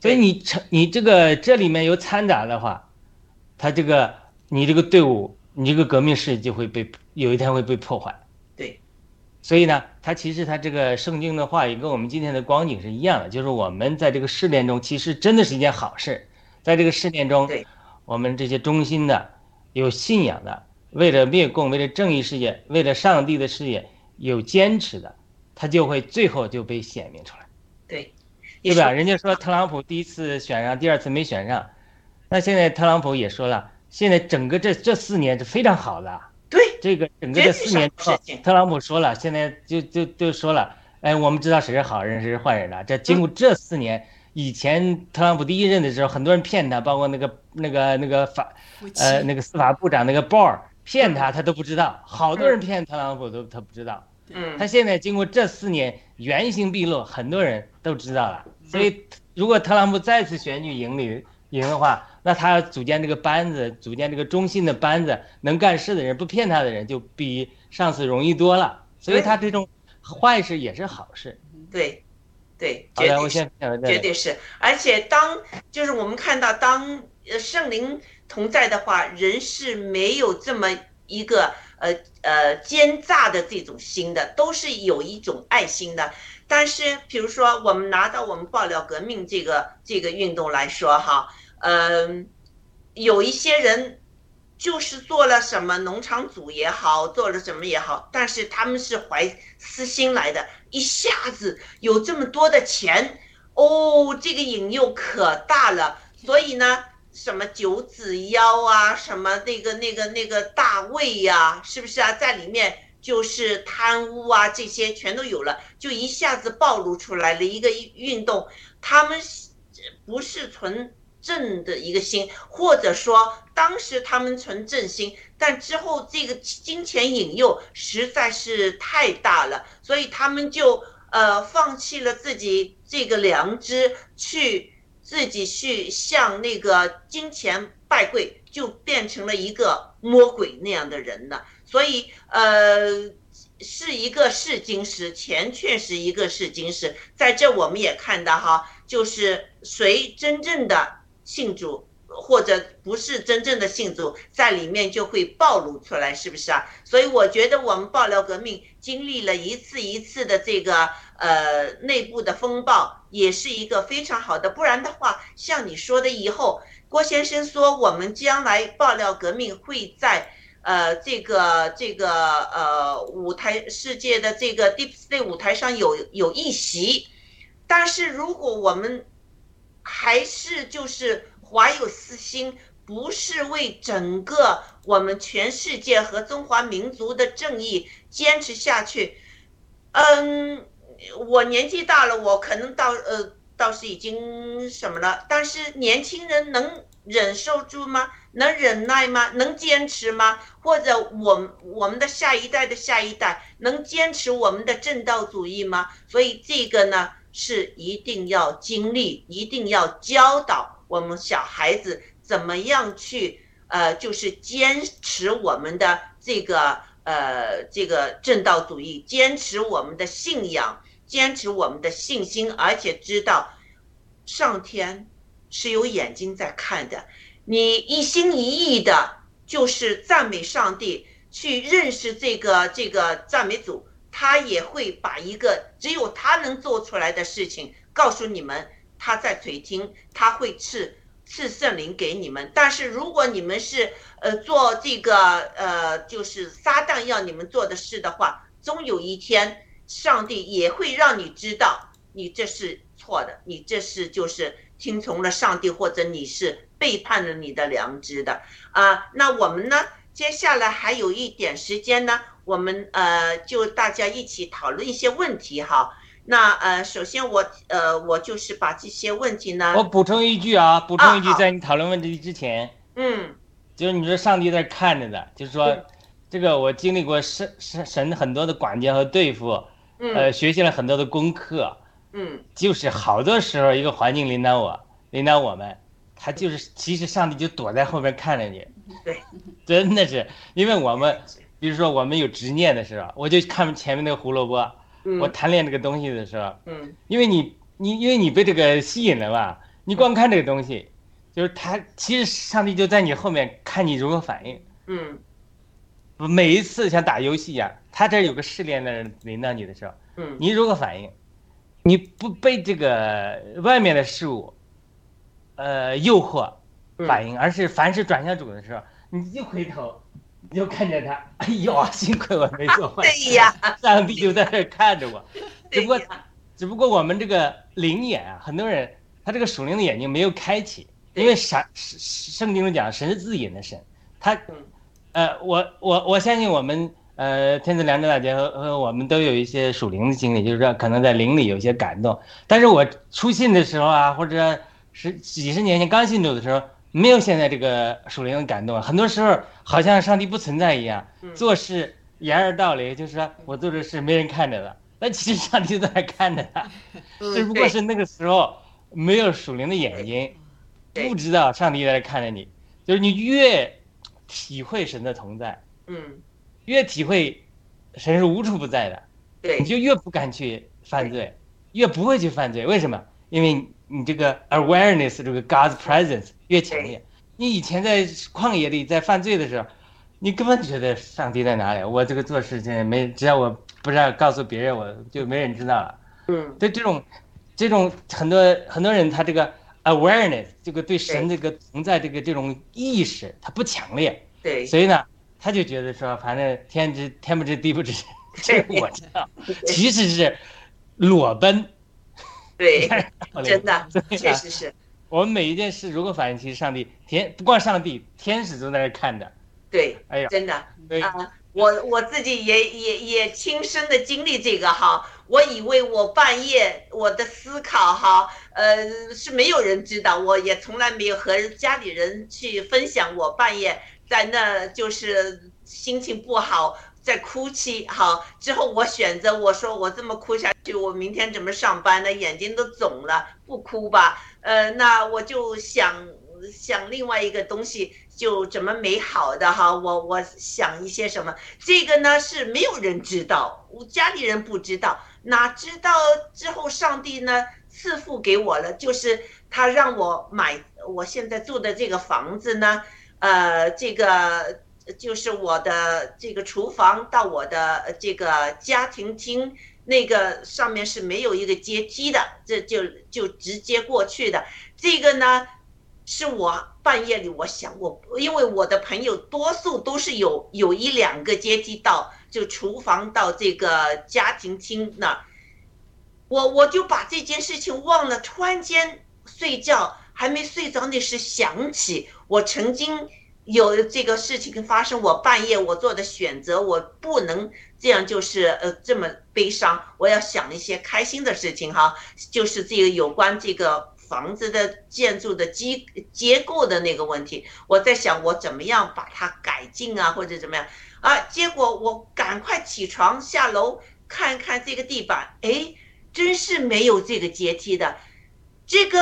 所以你成你这个这里面有掺杂的话，他这个你这个队伍，你这个革命事业就会被有一天会被破坏。对，所以呢，他其实他这个圣经的话也跟我们今天的光景是一样的，就是我们在这个试炼中，其实真的是一件好事。在这个试炼中，我们这些忠心的、有信仰的，为了灭共、为了正义事业、为了上帝的事业有坚持的，他就会最后就被显明出来。对，对吧？人家说特朗普第一次选上，第二次没选上，那现在特朗普也说了，现在整个这这四年是非常好的。对，这个整个这四年特朗普说了，现在就就就说了，哎，我们知道谁是好人，谁是坏人了。这经过这四年，以前特朗普第一任的时候，很多人骗他，包括那个那个那个法呃那个司法部长那个鲍尔骗他，他都不知道，好多人骗特朗普都他不知道。嗯，他现在经过这四年原形毕露，很多人都知道了。所以，如果特朗普再次选举赢里赢的话，那他要组建这个班子，组建这个中信的班子，能干事的人，不骗他的人，就比上次容易多了。所以他这种坏事也是好事。对，对，好的，我绝对是绝对是。而且当就是我们看到，当呃圣灵同在的话，人是没有这么一个呃呃奸诈的这种心的，都是有一种爱心的。但是，比如说我们拿到我们爆料革命这个这个运动来说哈，嗯、有一些人就是做了什么农场主也好，做了什么也好，但是他们是怀私心来的，一下子有这么多的钱，哦，这个引诱可大了，所以呢，什么九子妖啊，什么那个那个那个大卫呀、是不是啊，在里面就是贪污啊，这些全都有了，就一下子暴露出来了一个运动，他们不是纯正的一个心，或者说当时他们纯正心，但之后这个金钱引诱实在是太大了，所以他们就呃放弃了自己这个良知，去自己去向那个金钱拜跪，就变成了一个魔鬼那样的人了。所以呃。是一个试金石，钱确实一个试金石，在这我们也看到哈，就是谁真正的信主或者不是真正的信主，在里面就会暴露出来，是不是啊？所以我觉得我们爆料革命经历了一次一次的这个呃内部的风暴，也是一个非常好的。不然的话，像你说的，以后郭先生说我们将来爆料革命会在。呃，这个这个呃舞台世界的这个 Deep State 舞台上有有一席，但是如果我们还是就是怀有私心，不是为整个我们全世界和中华民族的正义坚持下去，嗯，我年纪大了，我可能到呃倒是已经什么了，但是年轻人能忍受住吗？能忍耐吗？能坚持吗？或者我们我们的下一代的下一代能坚持我们的正道主义吗？所以这个呢是一定要经历，一定要教导我们小孩子怎么样去呃，就是坚持我们的这个呃这个正道主义，坚持我们的信仰，坚持我们的信心，而且知道上天是有眼睛在看的。你一心一意的，就是赞美上帝，去认识这个这个赞美主，他也会把一个只有他能做出来的事情告诉你们，他在垂听，他会赐赐圣灵给你们。但是如果你们是呃做这个呃就是撒旦要你们做的事的话，终有一天上帝也会让你知道，你这是错的，你这是就是听从了上帝，或者你是。背叛了你的良知的啊！那我们呢？接下来还有一点时间呢，我们呃就大家一起讨论一些问题哈。那呃，首先我呃我就是把这些问题呢，我补充一句啊，补充一句，在你讨论问题之前，嗯。就是你说上帝在看着的，就是说嗯，这个我经历过神神神很多的管教和对付，呃，嗯学习了很多的功课，嗯。就是好多时候一个环境领导我，领导我们，他就是其实上帝就躲在后面看着你，对，真的是，因为我们比如说我们有执念的时候，我就看前面那个胡萝卜，嗯我贪恋这个东西的时候，嗯。因为你你因为你被这个吸引了嘛，你光看这个东西，就是他其实上帝就在你后面看你如何反应。嗯。每一次像打游戏一样，他这有个试炼的人临到你的时候，嗯。你如何反应？你不被这个外面的事物，呃诱惑嗯。反应，而是凡是转向主的时候，你一回头，你就看见他，哎呦，幸亏我没做坏事，对呀，上帝就在这儿看着我。只不过只不过我们这个灵眼啊，很多人他这个属灵的眼睛没有开启，因为神圣圣经中讲神是自隐的神，他嗯。呃，我我我相信我们呃天赐良知大家和和我们都有一些属灵的经历，就是说可能在灵里有一些感动，但是我初信的时候啊，或者十几十年前刚信主的时候，没有现在这个属灵的感动，很多时候好像上帝不存在一样，嗯。做事掩耳盗铃，就是说我做这事没人看着的，那其实上帝都在看着他，嗯只不过是那个时候没有属灵的眼睛，不知道上帝在看着你，就是你越体会神的同在，嗯。越体会神是无处不在的，对。你就越不敢去犯罪，越不会去犯罪。为什么？因为你这个 awareness 这个 God's presence 越强烈。你以前在旷野里在犯罪的时候，你根本觉得上帝在哪里？我这个做事情没，只要我不让告诉别人，我就没人知道了。嗯，对这种，这种很多很多人他这个 awareness 这个对神这个存在这个这种意识他不强烈。对。所以呢，他就觉得说，反正天知天不知地不知，这个我知道，其实是裸奔。对，真的，确实是。我们每一件事，如果反映其实上帝天不光上帝，天使都在那看着。对，哎呀，真的啊，我我自己也也也亲身的经历这个哈。我以为我半夜我的思考哈，呃是没有人知道，我也从来没有和家里人去分享我半夜在那就是心情不好。在哭泣，好之后我选择我说我这么哭下去，我明天怎么上班呢？眼睛都肿了，不哭吧？呃，那我就想想另外一个东西，就怎么美好的哈？我我想一些什么？这个呢是没有人知道，我家里人不知道，哪知道之后上帝呢赐福给我了，就是他让我买我现在住的这个房子呢，呃，这个。就是我的这个厨房到我的这个家庭厅，那个上面是没有一个阶梯的，这就就直接过去的。这个呢，是我半夜里我想我，因为我的朋友多数都是有有一两个阶梯到就厨房到这个家庭厅那，我我就把这件事情忘了。突然间睡觉还没睡着那时想起我曾经。有这个事情发生，我半夜我做的选择，我不能这样，就是呃这么悲伤。我要想一些开心的事情哈，就是这个有关这个房子的建筑的基结构的那个问题。我在想我怎么样把它改进啊，或者怎么样啊？结果我赶快起床下楼看看这个地板，哎，真是没有这个阶梯的，这个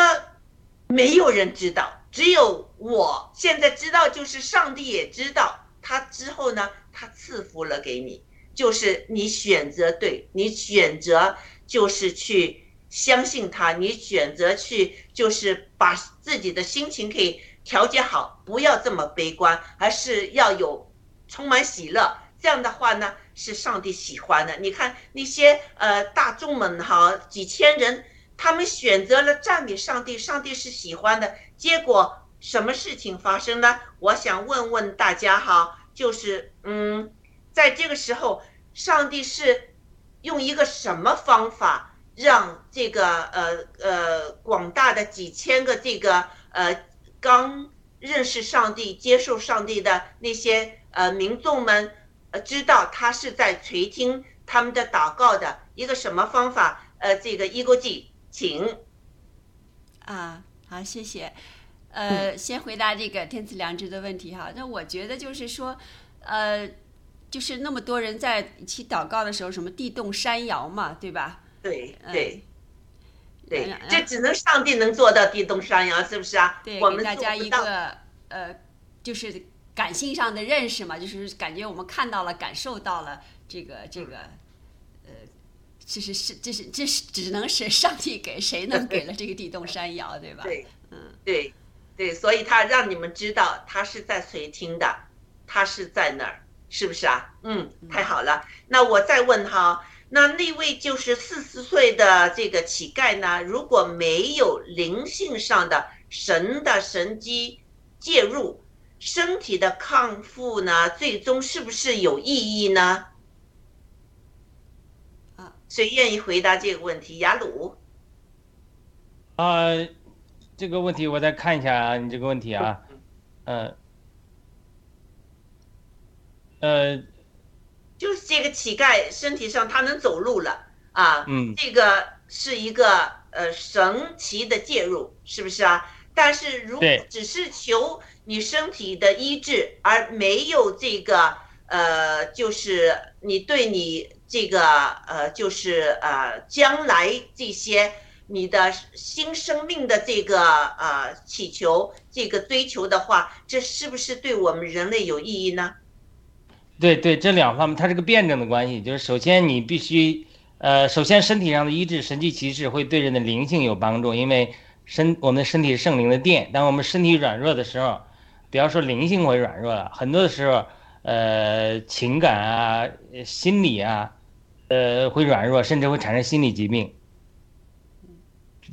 没有人知道。只有我现在知道，就是上帝也知道。他之后呢，他赐福了给你，就是你选择对，你选择就是去相信他，你选择去就是把自己的心情可以调节好，不要这么悲观，而是要有充满喜乐。这样的话呢，是上帝喜欢的。你看那些呃大众们哈，几千人。他们选择了赞美上帝，上帝是喜欢的。结果什么事情发生呢？我想问问大家哈，就是嗯，在这个时候，上帝是用一个什么方法让这个呃呃广大的几千个这个呃刚认识上帝、接受上帝的那些呃民众们呃知道他是在垂听他们的祷告的一个什么方法？呃，这个一个记。请，啊，好，谢谢。呃，先回答这个天赐良知的问题哈。那我觉得就是说，呃，就是那么多人在一起祷告的时候，什么地动山摇嘛，对吧？对对对，这只能上帝能做到地动山摇，是不是啊？对，给大家一个呃，就是感性上的认识嘛，就是感觉我们看到了、感受到了这个这个。呃这是是这是这是只能是上帝给谁能给了这个地动山摇，对吧？对，嗯，对，对，所以他让你们知道他是在谁听的，他是在哪儿，是不是啊？嗯，太好了。那我再问哈，那那位就是四十岁的这个乞丐呢？如果没有灵性上的神的神机介入，身体的康复呢，最终是不是有意义呢？啊谁愿意回答这个问题？雅鲁。啊，这个问题我再看一下啊，你这个问题啊，嗯，呃，就是这个乞丐身体上他能走路了啊，嗯，这个是一个呃神奇的介入，是不是啊？但是如果只是求你身体的医治，而没有这个呃，就是你对你。这个呃，就是呃，将来这些你的新生命的这个呃祈求、这个追求的话，这是不是对我们人类有意义呢？对对，这两方面它是个辩证的关系。就是首先你必须呃，首先身体上的医治、神迹奇事会对人的灵性有帮助，因为身我们的身体是圣灵的殿。当我们身体软弱的时候，比方说灵性会软弱了，很多的时候，呃，情感啊、心理啊，呃，会软弱，甚至会产生心理疾病。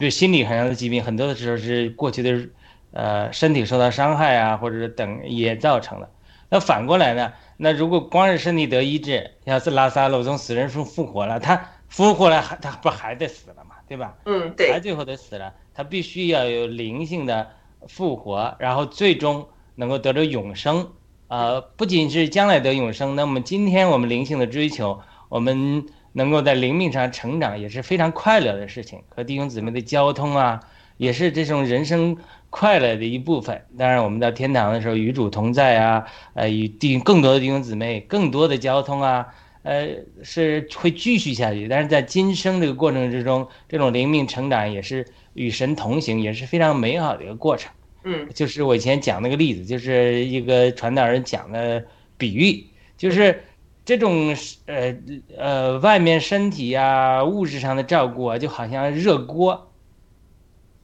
对心理上的疾病，很多的时候是过去的，呃，身体受到伤害啊，或者是等也造成的。那反过来呢？那如果光是身体得医治，要是拉萨路从死人中复活了，他复活了，还他不还得死了嘛，对吧？嗯，对，还最后得死了，他必须要有灵性的复活，然后最终能够得到永生。呃，不仅是将来得永生，那么今天我们灵性的追求，我们能够在灵命上成长，也是非常快乐的事情。和弟兄姊妹的交通啊，也是这种人生快乐的一部分。当然，我们到天堂的时候与主同在啊，呃，与弟更多的弟兄姊妹，更多的交通啊，呃，是会继续下去。但是在今生这个过程之中，这种灵命成长也是与神同行，也是非常美好的一个过程。嗯，就是我以前讲那个例子，就是一个传道人讲的比喻，就是这种呃呃外面身体啊物质上的照顾啊，就好像热锅，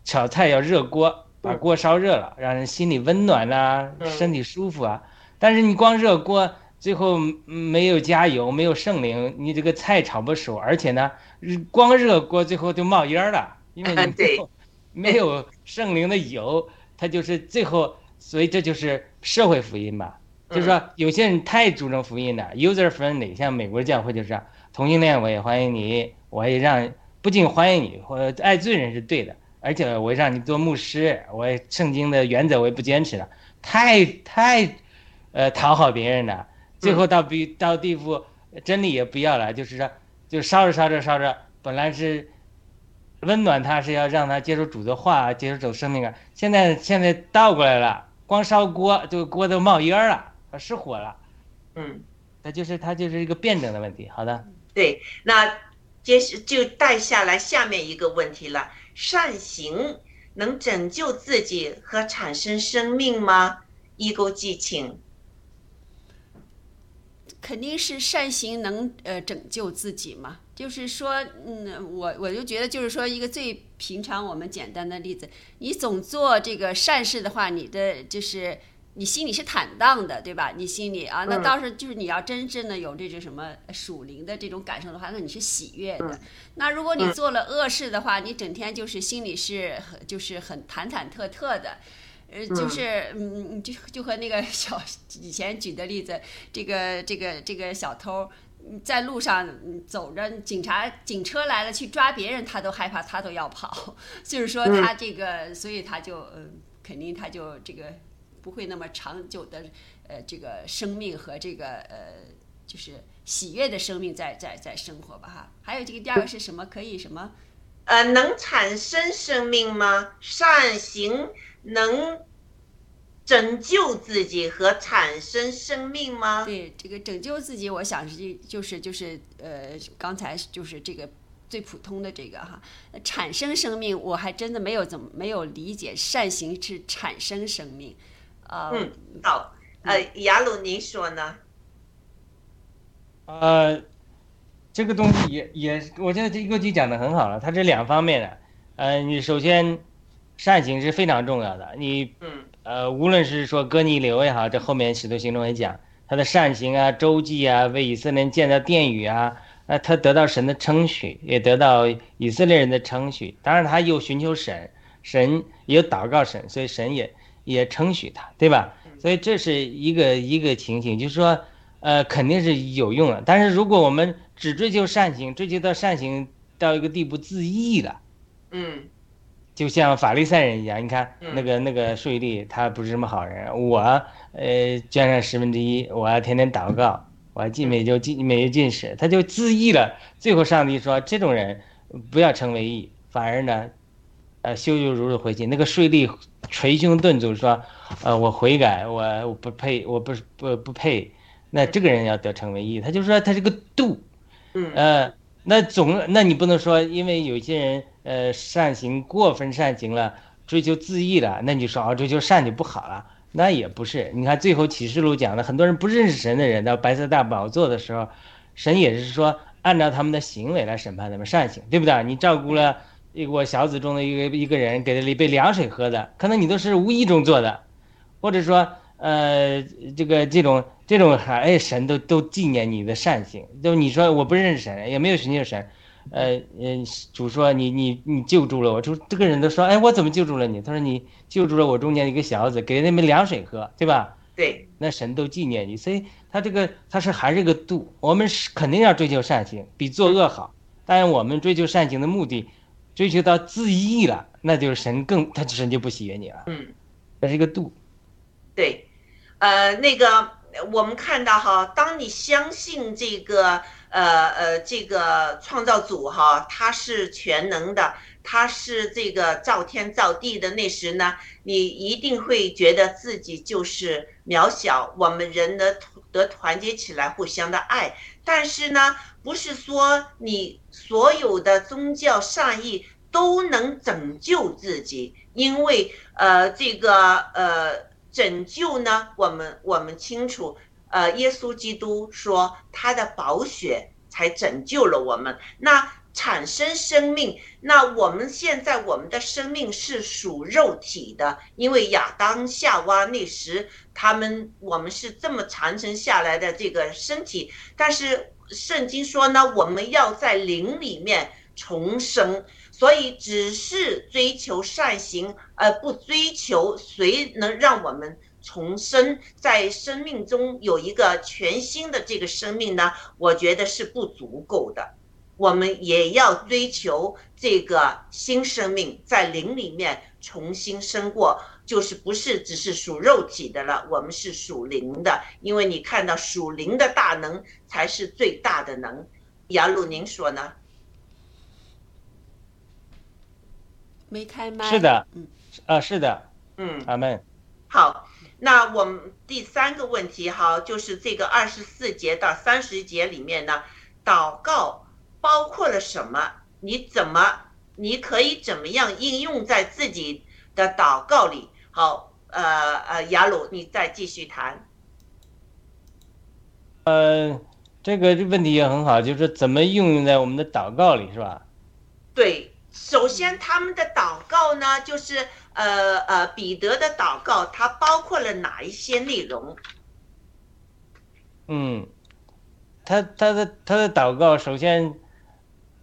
炒菜要热锅，把锅烧热了，让人心里温暖啊，身体舒服啊。但是你光热锅，最后没有加油，没有圣灵，你这个菜炒不熟，而且呢，光热锅最后就冒烟了，因为你 没有没有圣灵的油。它就是最后，所以这就是社会福音吧。就是说，有些人太注重福音了，user friendly，像美国教会就是同性恋我也欢迎你，我也让不仅欢迎你，或爱罪人是对的，而且我让你做牧师，我圣经的原则我也不坚持了，太太，呃，讨好别人了，最后到比到地步，真理也不要了，就是说，就烧着烧着烧着，本来是。温暖他是要让他接受主的话，接受主生命啊！现在现在倒过来了，光烧锅，这个锅都冒烟了，失火了。嗯，那就是它就是一个辩证的问题。好的，对，那接就带下来下面一个问题了：善行能拯救自己和产生生命吗？一钩激情。肯定是善行能呃拯救自己嘛。就是说，嗯，我我就觉得，就是说，一个最平常、我们简单的例子，你总做这个善事的话，你的就是你心里是坦荡的，对吧？你心里啊，那倒是就是你要真正的有这种什么属灵的这种感受的话，那你是喜悦的。那如果你做了恶事的话，你整天就是心里是很就是很忐忐忑忑的，呃，就是嗯，就就和那个小以前举的例子，这个这个这个小偷。在路上走着，警察警车来了去抓别人，他都害怕，他都要跑。就是说他这个，所以他就嗯，肯定他就这个不会那么长久的呃，这个生命和这个呃，就是喜悦的生命在在在生活吧哈。还有这个第二个是什么？可以什么？呃，能产生生命吗？善行能？拯救自己和产生生命吗？对，这个拯救自己，我想是就是就是呃，刚才就是这个最普通的这个哈，产生生命，我还真的没有怎么没有理解善行是产生生命，啊，嗯，好，呃，雅鲁，您说呢？呃，这个东西也也，我觉得这个就讲的很好了，它这两方面的，呃，你首先善行是非常重要的，你嗯。呃，无论是说哥尼流也好，这后面使徒行传也讲他的善行啊、周记啊，为以色列人建造殿宇啊，那他得到神的称许，也得到以色列人的称许。当然，他又寻求神，神也祷告神，所以神也也称许他，对吧？所以这是一个一个情形，就是说，呃，肯定是有用的。但是如果我们只追求善行，追求到善行到一个地步自义了，嗯。就像法利赛人一样，你看那个那个税吏，他不是什么好人。我呃捐上十分之一，我要天天祷告，我要进每就进每月进食，他就自义了。最后上帝说，这种人不要成为义，反而呢，呃羞羞辱辱回去。那个税吏捶胸顿足说，呃我悔改，我我不配，我不是不不配。那这个人要得成为义，他就说他这个度，呃那总那你不能说，因为有些人。呃，善行过分善行了，追求自义了，那你说啊，追求善就不好了？那也不是。你看最后启示录讲的，很多人不认识神的人到白色大宝座的时候，神也是说，按照他们的行为来审判他们善行，对不对？你照顾了一个我小子中的一个一个人，给了一杯凉水喝的，可能你都是无意中做的，或者说呃这个这种这种还哎神都都纪念你的善行，就你说我不认识神，也没有寻求神。呃嗯，主说你你你救助了我，就这个人都说，哎，我怎么救助了你？他说你救助了我中间一个小子，给那杯凉水喝，对吧？对，那神都纪念你，所以他这个他是还是个度，我们是肯定要追求善行，比作恶好。但是我们追求善行的目的，追求到自义了，那就是神更他神就不喜悦你了。嗯，这是一个度。对，呃，那个我们看到哈，当你相信这个。呃呃，这个创造主哈，他是全能的，他是这个造天造地的。那时呢，你一定会觉得自己就是渺小。我们人呢得团结起来，互相的爱。但是呢，不是说你所有的宗教善意都能拯救自己，因为呃，这个呃，拯救呢，我们我们清楚。呃，耶稣基督说他的宝血才拯救了我们。那产生生命，那我们现在我们的生命是属肉体的，因为亚当夏娃那时他们我们是这么传承下来的这个身体。但是圣经说呢，我们要在灵里面重生，所以只是追求善行，而不追求谁能让我们。重生在生命中有一个全新的这个生命呢，我觉得是不足够的。我们也要追求这个新生命，在灵里面重新生过，就是不是只是属肉体的了，我们是属灵的。因为你看到属灵的大能才是最大的能。杨鲁，您说呢？没开麦。是的，嗯，啊，是的，嗯，阿门。好。那我们第三个问题哈，就是这个二十四节到三十节里面呢，祷告包括了什么？你怎么，你可以怎么样应用在自己的祷告里？好，呃呃，雅鲁，你再继续谈。呃，这个问题也很好，就是怎么应用在我们的祷告里，是吧？对，首先他们的祷告呢，就是。呃呃，彼得的祷告，它包括了哪一些内容？嗯，他他的他的祷告，首先，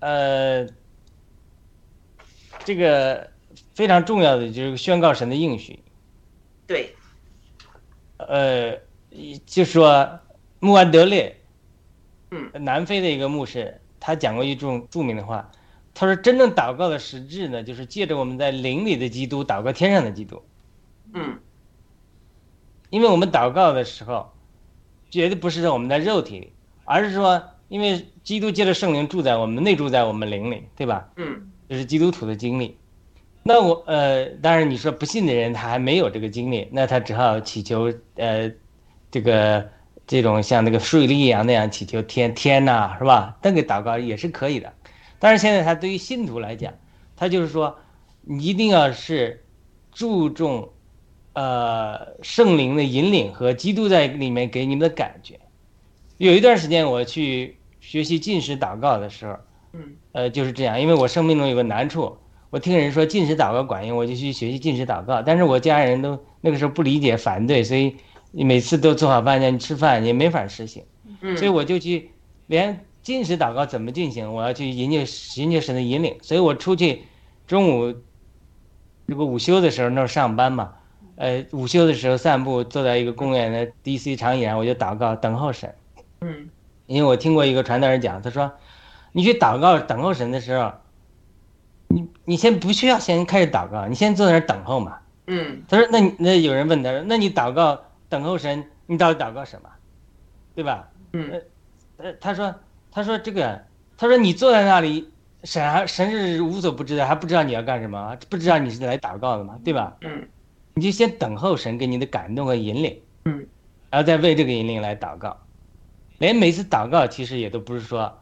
呃，这个非常重要的就是宣告神的应许。对。呃，就说穆安德烈，嗯，南非的一个牧师，他讲过一种著名的话。他说：“真正祷告的实质呢，就是借着我们在灵里的基督祷告天上的基督。嗯，因为我们祷告的时候，绝对不是在我们的肉体里，而是说，因为基督借着圣灵住在我们内住在我们灵里，对吧？嗯，这是基督徒的经历。那我呃，当然你说不信的人他还没有这个经历，那他只好祈求呃，这个这种像那个税利一样那样祈求天天呐，是吧？那个祷告也是可以的。”但是现在他对于信徒来讲，他就是说，你一定要是注重，呃，圣灵的引领和基督在里面给你们的感觉。有一段时间我去学习进食祷告的时候，嗯，呃，就是这样，因为我生命中有个难处，我听人说进食祷告管用，我就去学习进食祷告。但是我家人都那个时候不理解反对，所以每次都做好饭叫你吃饭也没法实行，嗯，所以我就去连。进食祷告怎么进行？我要去迎接迎接神的引领，所以我出去中午这个午休的时候，那儿上班嘛，呃，午休的时候散步，坐在一个公园的 DC 长椅上，我就祷告等候神。嗯，因为我听过一个传道人讲，他说，你去祷告等候神的时候，你你先不需要先开始祷告，你先坐在那儿等候嘛。嗯，他说，那你那有人问他说，那你祷告等候神，你到底祷告什么？对吧？嗯，呃，他说。他说：“这个，他说你坐在那里，神还神是无所不知的，还不知道你要干什么，不知道你是来祷告的嘛，对吧？嗯，你就先等候神给你的感动和引领，嗯，然后再为这个引领来祷告。连每次祷告其实也都不是说，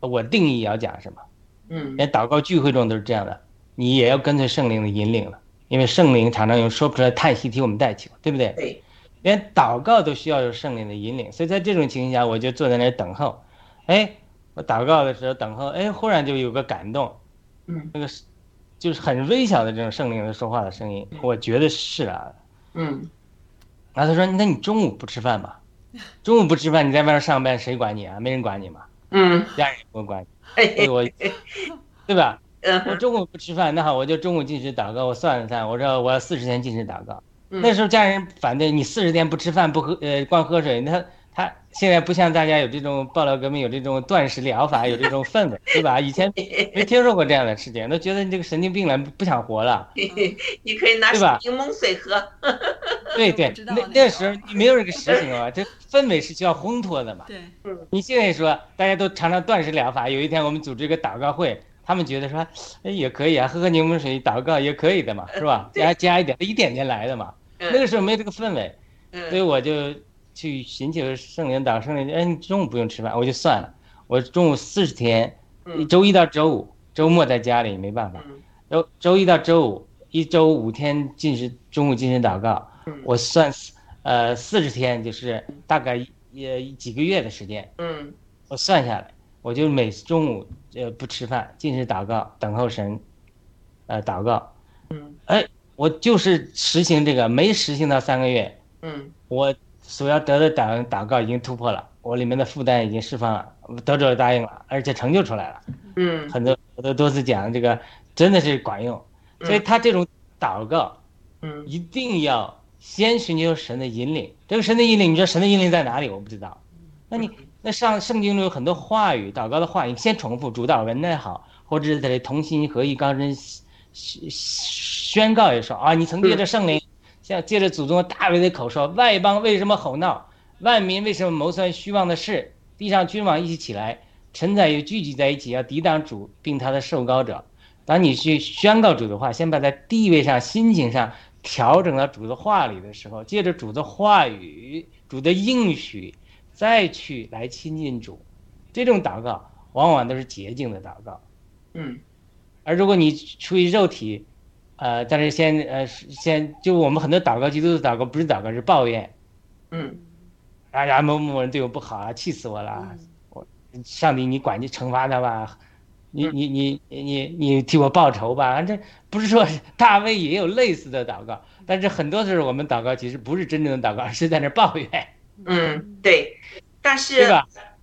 我定义要讲什么，嗯，连祷告聚会中都是这样的，你也要跟随圣灵的引领了，因为圣灵常常用说不出来叹息替我们代求，对不对？对，连祷告都需要有圣灵的引领，所以在这种情况下，我就坐在那儿等候。”哎，我祷告的时候等候，哎，忽然就有个感动，嗯，那个是就是很微小的这种圣灵的说话的声音，我觉得是啊。嗯。然后他说：“那你中午不吃饭吗？中午不吃饭，你在外面上班，谁管你啊？没人管你嘛，嗯，家人也不会管你。嘿所以我，对吧？嗯我中午不吃饭，那好，我就中午进食祷告。我算了算，我说我要四十天进食祷告。嗯那时候家人反对你四十天不吃饭不喝呃光喝水，他他现在不像大家有这种爆料革命有这种断食疗法 有这种氛围，对吧？以前 没听说过这样的事情，都觉得你这个神经病了，不想活了。你可以拿对吧柠檬水喝。对对，那那时候你没有这个实行啊，这氛围是需要烘托的嘛。对，你现在说大家都尝尝断食疗法，有一天我们组织一个祷告会，他们觉得说，哎也可以啊，喝喝柠檬水祷告也可以的嘛，是吧？加加一点，一点点来的嘛。那个时候没这个氛围，所以我就去寻求圣灵祷，圣灵，哎，你中午不用吃饭，我就算了，我中午四十天，周一到周五，周末在家里没办法，周周一到周五，一周五天进食，中午进食祷告，我算呃四十天，就是大概也几个月的时间，嗯。我算下来，我就每次中午呃不吃饭，进食祷告，等候神，呃祷告，嗯，哎，我就是实行这个，没实行到三个月，嗯。我所要得的祷祷告已经突破了，我里面的负担已经释放了，得者答应了，而且成就出来了。嗯很多我都多次讲这个真的是管用，所以他这种祷告，嗯，一定要先寻求神的引领。这个神的引领，你说神的引领在哪里？我不知道。那你那上圣经中有很多话语，祷告的话语，你先重复主导文也好，或者是在这同心合意刚真宣宣告也说啊，你曾借着圣灵，像借着祖宗大卫的口说，外邦为什么吼闹？万民为什么谋算虚妄的事？地上君王一起起来，臣宰又聚集在一起，要抵挡主并他的受膏者。当你去宣告主的话，先把在地位上、心情上调整到主的话里的时候，借着主的话语、主的应许，再去来亲近主，这种祷告往往都是洁净的祷告。嗯而如果你出于肉体，呃，但是先呃先就我们很多祷告，基督的祷告不是祷告，是抱怨。嗯哎呀，某某人对我不好啊，气死我了！我上帝，你管你惩罚他吧，你你你你你替我报仇吧。这不是说大卫也有类似的祷告，但是很多时候我们祷告其实不是真正的祷告，而是在那抱怨。嗯，对。但是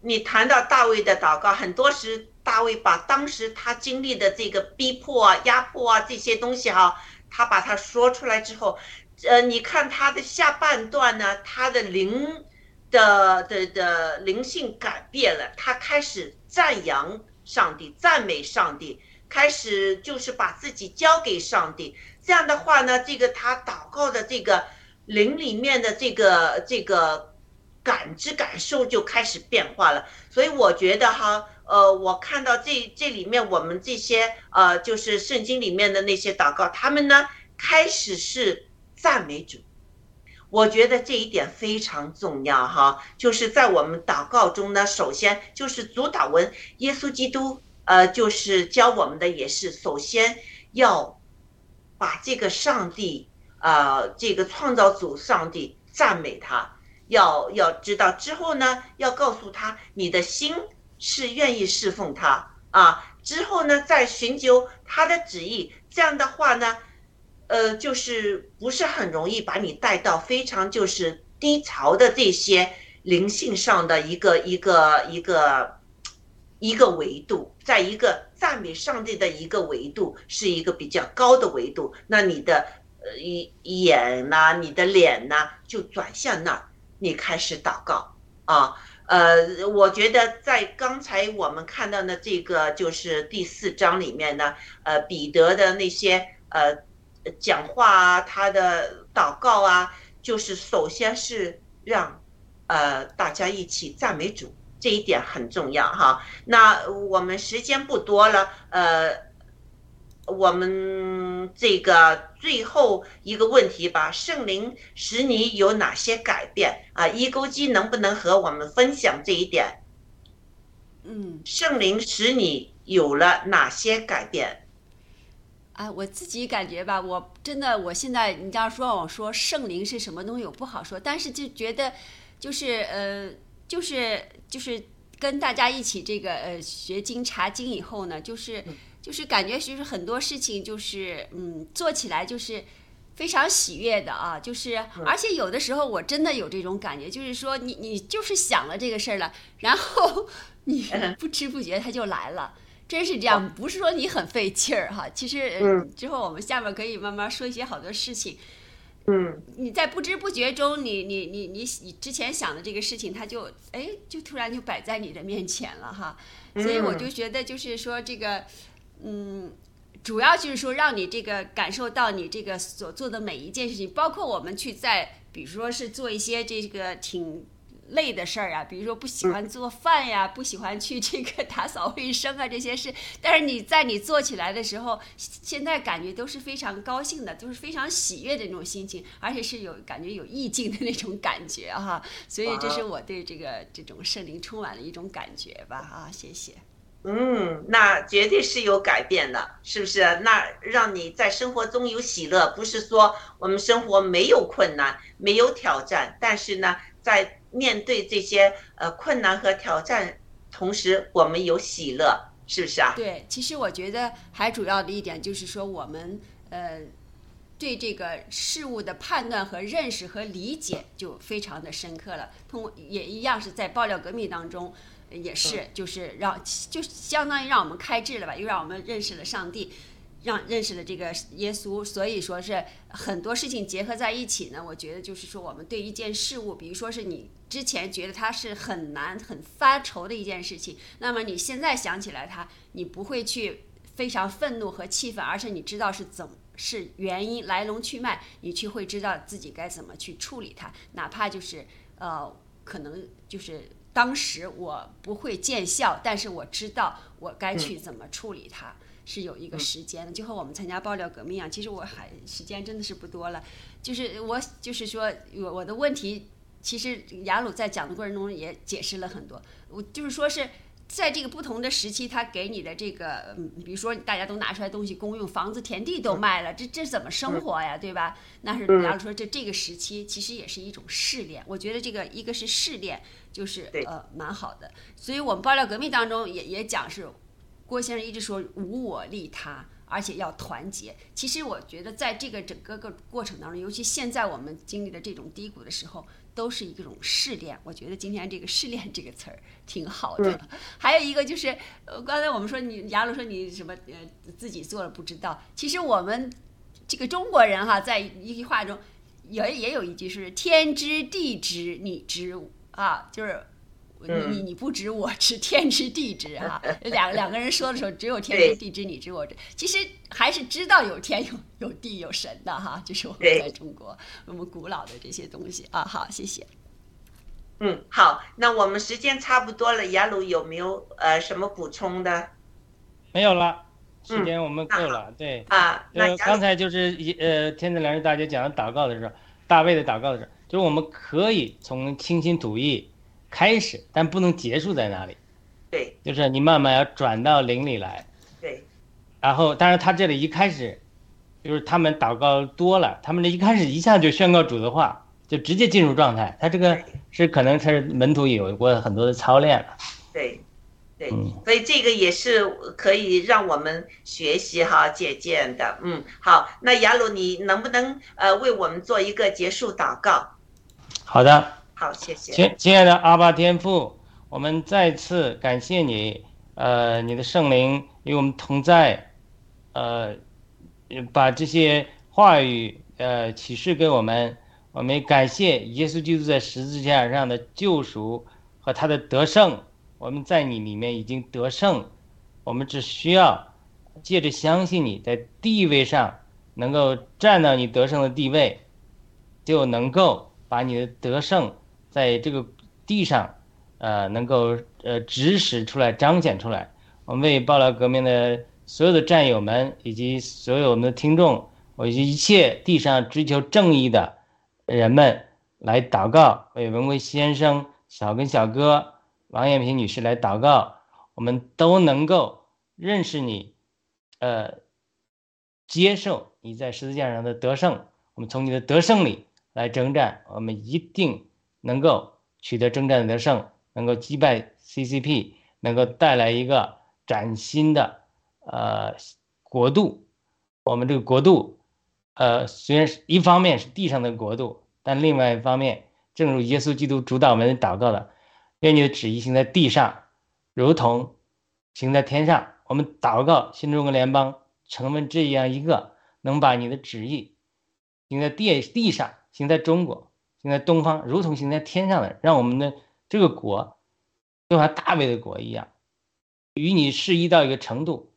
你谈到大卫的祷告，很多时大卫把当时他经历的这个逼迫啊、压迫啊这些东西哈、他把它说出来之后，呃，你看他的下半段呢，他的灵的的的灵性改变了，他开始赞扬上帝，赞美上帝，开始就是把自己交给上帝。这样的话呢，这个他祷告的这个灵里面的这个这个感知感受就开始变化了。所以我觉得哈，呃，我看到这这里面我们这些呃，就是圣经里面的那些祷告，他们呢开始是赞美主。我觉得这一点非常重要哈，就是在我们祷告中呢，首先就是主导文，耶稣基督呃，就是教我们的也是，首先要把这个上帝呃，这个创造主上帝赞美他，要要知道之后呢，要告诉他你的心是愿意侍奉他啊，之后呢再寻求他的旨意，这样的话呢。呃，就是不是很容易把你带到非常就是低潮的这些灵性上的一个一个一个一个维度，在一个赞美上帝的一个维度是一个比较高的维度，那你的呃眼呐、你的脸呐、就转向那儿，你开始祷告啊。呃，我觉得在刚才我们看到的这个就是第四章里面呢，呃，彼得的那些呃。讲话啊，他的祷告啊，就是首先是让呃大家一起赞美主，这一点很重要哈。那我们时间不多了，呃，我们这个最后一个问题吧，圣灵使你有哪些改变啊？一钩机能不能和我们分享这一点？嗯，圣灵使你有了哪些改变？啊，我自己感觉吧，我真的，我现在你这样说，我说圣灵是什么东西，我不好说，但是就觉得，就是呃，就是就是跟大家一起这个呃学经查经以后呢，就是就是感觉就是很多事情就是嗯做起来就是非常喜悦的啊，就是而且有的时候我真的有这种感觉，就是说你你就是想了这个事儿了，然后 你不知不觉它就来了。真是这样，不是说你很费劲儿哈。其实，呃之后我们下面可以慢慢说一些好多事情。嗯，你在不知不觉中，你你你你你之前想的这个事情，它就哎，就突然就摆在你的面前了哈。所以我就觉得，就是说这个，嗯，主要就是说让你这个感受到你这个所做的每一件事情，包括我们去在，比如说是做一些这个挺。累的事儿啊，比如说不喜欢做饭呀，不喜欢去这个打扫卫生啊这些事，但是你在你做起来的时候，现在感觉都是非常高兴的，都是非常喜悦的那种心情，而且是有感觉有意境的那种感觉哈，所以这是我对这个这种圣灵充满了一种感觉吧啊，谢谢。嗯，那绝对是有改变的，是不是？那让你在生活中有喜乐，不是说我们生活没有困难、没有挑战，但是呢，在面对这些呃困难和挑战，同时我们有喜乐，是不是啊？对，其实我觉得还主要的一点就是说，我们呃对这个事物的判断和认识和理解就非常的深刻了。通过也一样是在爆料革命当中，也是就是让就相当于让我们开智了吧，又让我们认识了上帝。让认识了这个耶稣，所以说是很多事情结合在一起呢。我觉得就是说，我们对一件事物，比如说是你之前觉得它是很难、很发愁的一件事情，那么你现在想起来它，你不会去非常愤怒和气愤，而是你知道是怎么是原因来龙去脉，你去会知道自己该怎么去处理它，哪怕就是呃，可能就是当时我不会见效，但是我知道我该去怎么处理它。是有一个时间的，就和我们参加爆料革命一样。其实我还时间真的是不多了，就是我就是说我我的问题，其实雅鲁在讲的过程中也解释了很多。我就是说是在这个不同的时期，他给你的这个，嗯，比如说大家都拿出来东西公用，房子田地都卖了，这这怎么生活呀，对吧？那是比方说这这个时期其实也是一种试炼。我觉得这个一个是试炼，就是呃蛮好的。所以我们爆料革命当中也也讲是。郭先生一直说无我利他，而且要团结。其实我觉得，在这个整个个过程当中，尤其现在我们经历的这种低谷的时候，都是一种试炼。我觉得今天这个“试炼”这个词儿挺好的。还有一个就是，呃，刚才我们说你雅鲁说你什么呃自己做了不知道。其实我们这个中国人哈，在一句话中也也有一句是“天知地知你知”啊，就是。你你你不知我知，天知地知哈。两两个人说的时候，只有天知地知，你知我知。其实还是知道有天有有地有神的哈。就是我们在中国我们古老的这些东西啊。好，谢谢。嗯，好，那我们时间差不多了，雅鲁有没有呃什么补充的？没有了，时间我们够了。对啊，那刚才就是一呃天子良人大姐讲的祷告的时候，大卫的祷告的时候，就是我们可以从清心吐意。开始，但不能结束在那里。对，就是你慢慢要转到灵里来。对。然后，当然他这里一开始，就是他们祷告多了，他们这一开始一下就宣告主的话，就直接进入状态。他这个是可能他是门徒有过很多的操练了。对，对，所以这个也是可以让我们学习哈借鉴的。嗯，好，那雅鲁，你能不能呃为我们做一个结束祷告？好的。好，谢谢。亲亲爱的阿巴天父，我们再次感谢你，呃，你的圣灵与我们同在，呃，把这些话语呃启示给我们。我们感谢耶稣基督在十字架上的救赎和他的得胜。我们在你里面已经得胜，我们只需要借着相信你在地位上能够站到你得胜的地位，就能够把你的得胜。在这个地上，呃，能够呃指使出来、彰显出来。我们为爆料革命的所有的战友们，以及所有我们的听众，以及一切地上追求正义的人们来祷告。为文贵先生、小根小哥、王艳萍女士来祷告。我们都能够认识你，呃，接受你在十字架上的得胜。我们从你的得胜里来征战，我们一定。能够取得征战得胜，能够击败 CCP 能够带来一个崭新的呃国度。我们这个国度，呃，虽然是一方面是地上的国度，但另外一方面，正如耶稣基督主导我们祷告的，愿你的旨意行在地上，如同行在天上。我们祷告新中国联邦成为这样一个能把你的旨意行在地地上，行在中国，行在东方，如同行在天上的，让我们的这个国就像大卫的国一样，与你适宜到一个程度，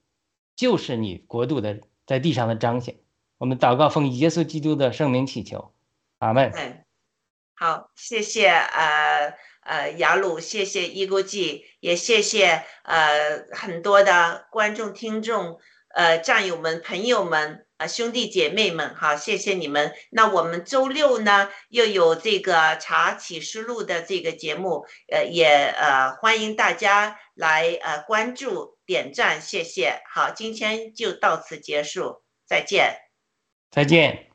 就是你国度的在地上的彰显。我们祷告奉耶稣基督的圣名祈求，阿门。嗯，好，谢谢呃呃雅鲁，谢谢伊国际，也谢谢呃很多的观众、听众、呃战友们、朋友们、呃兄弟姐妹们，好，谢谢你们。那我们周六呢又有这个查启示录的这个节目，呃也呃欢迎大家来呃关注、点赞，谢谢。好，今天就到此结束，再见。再见。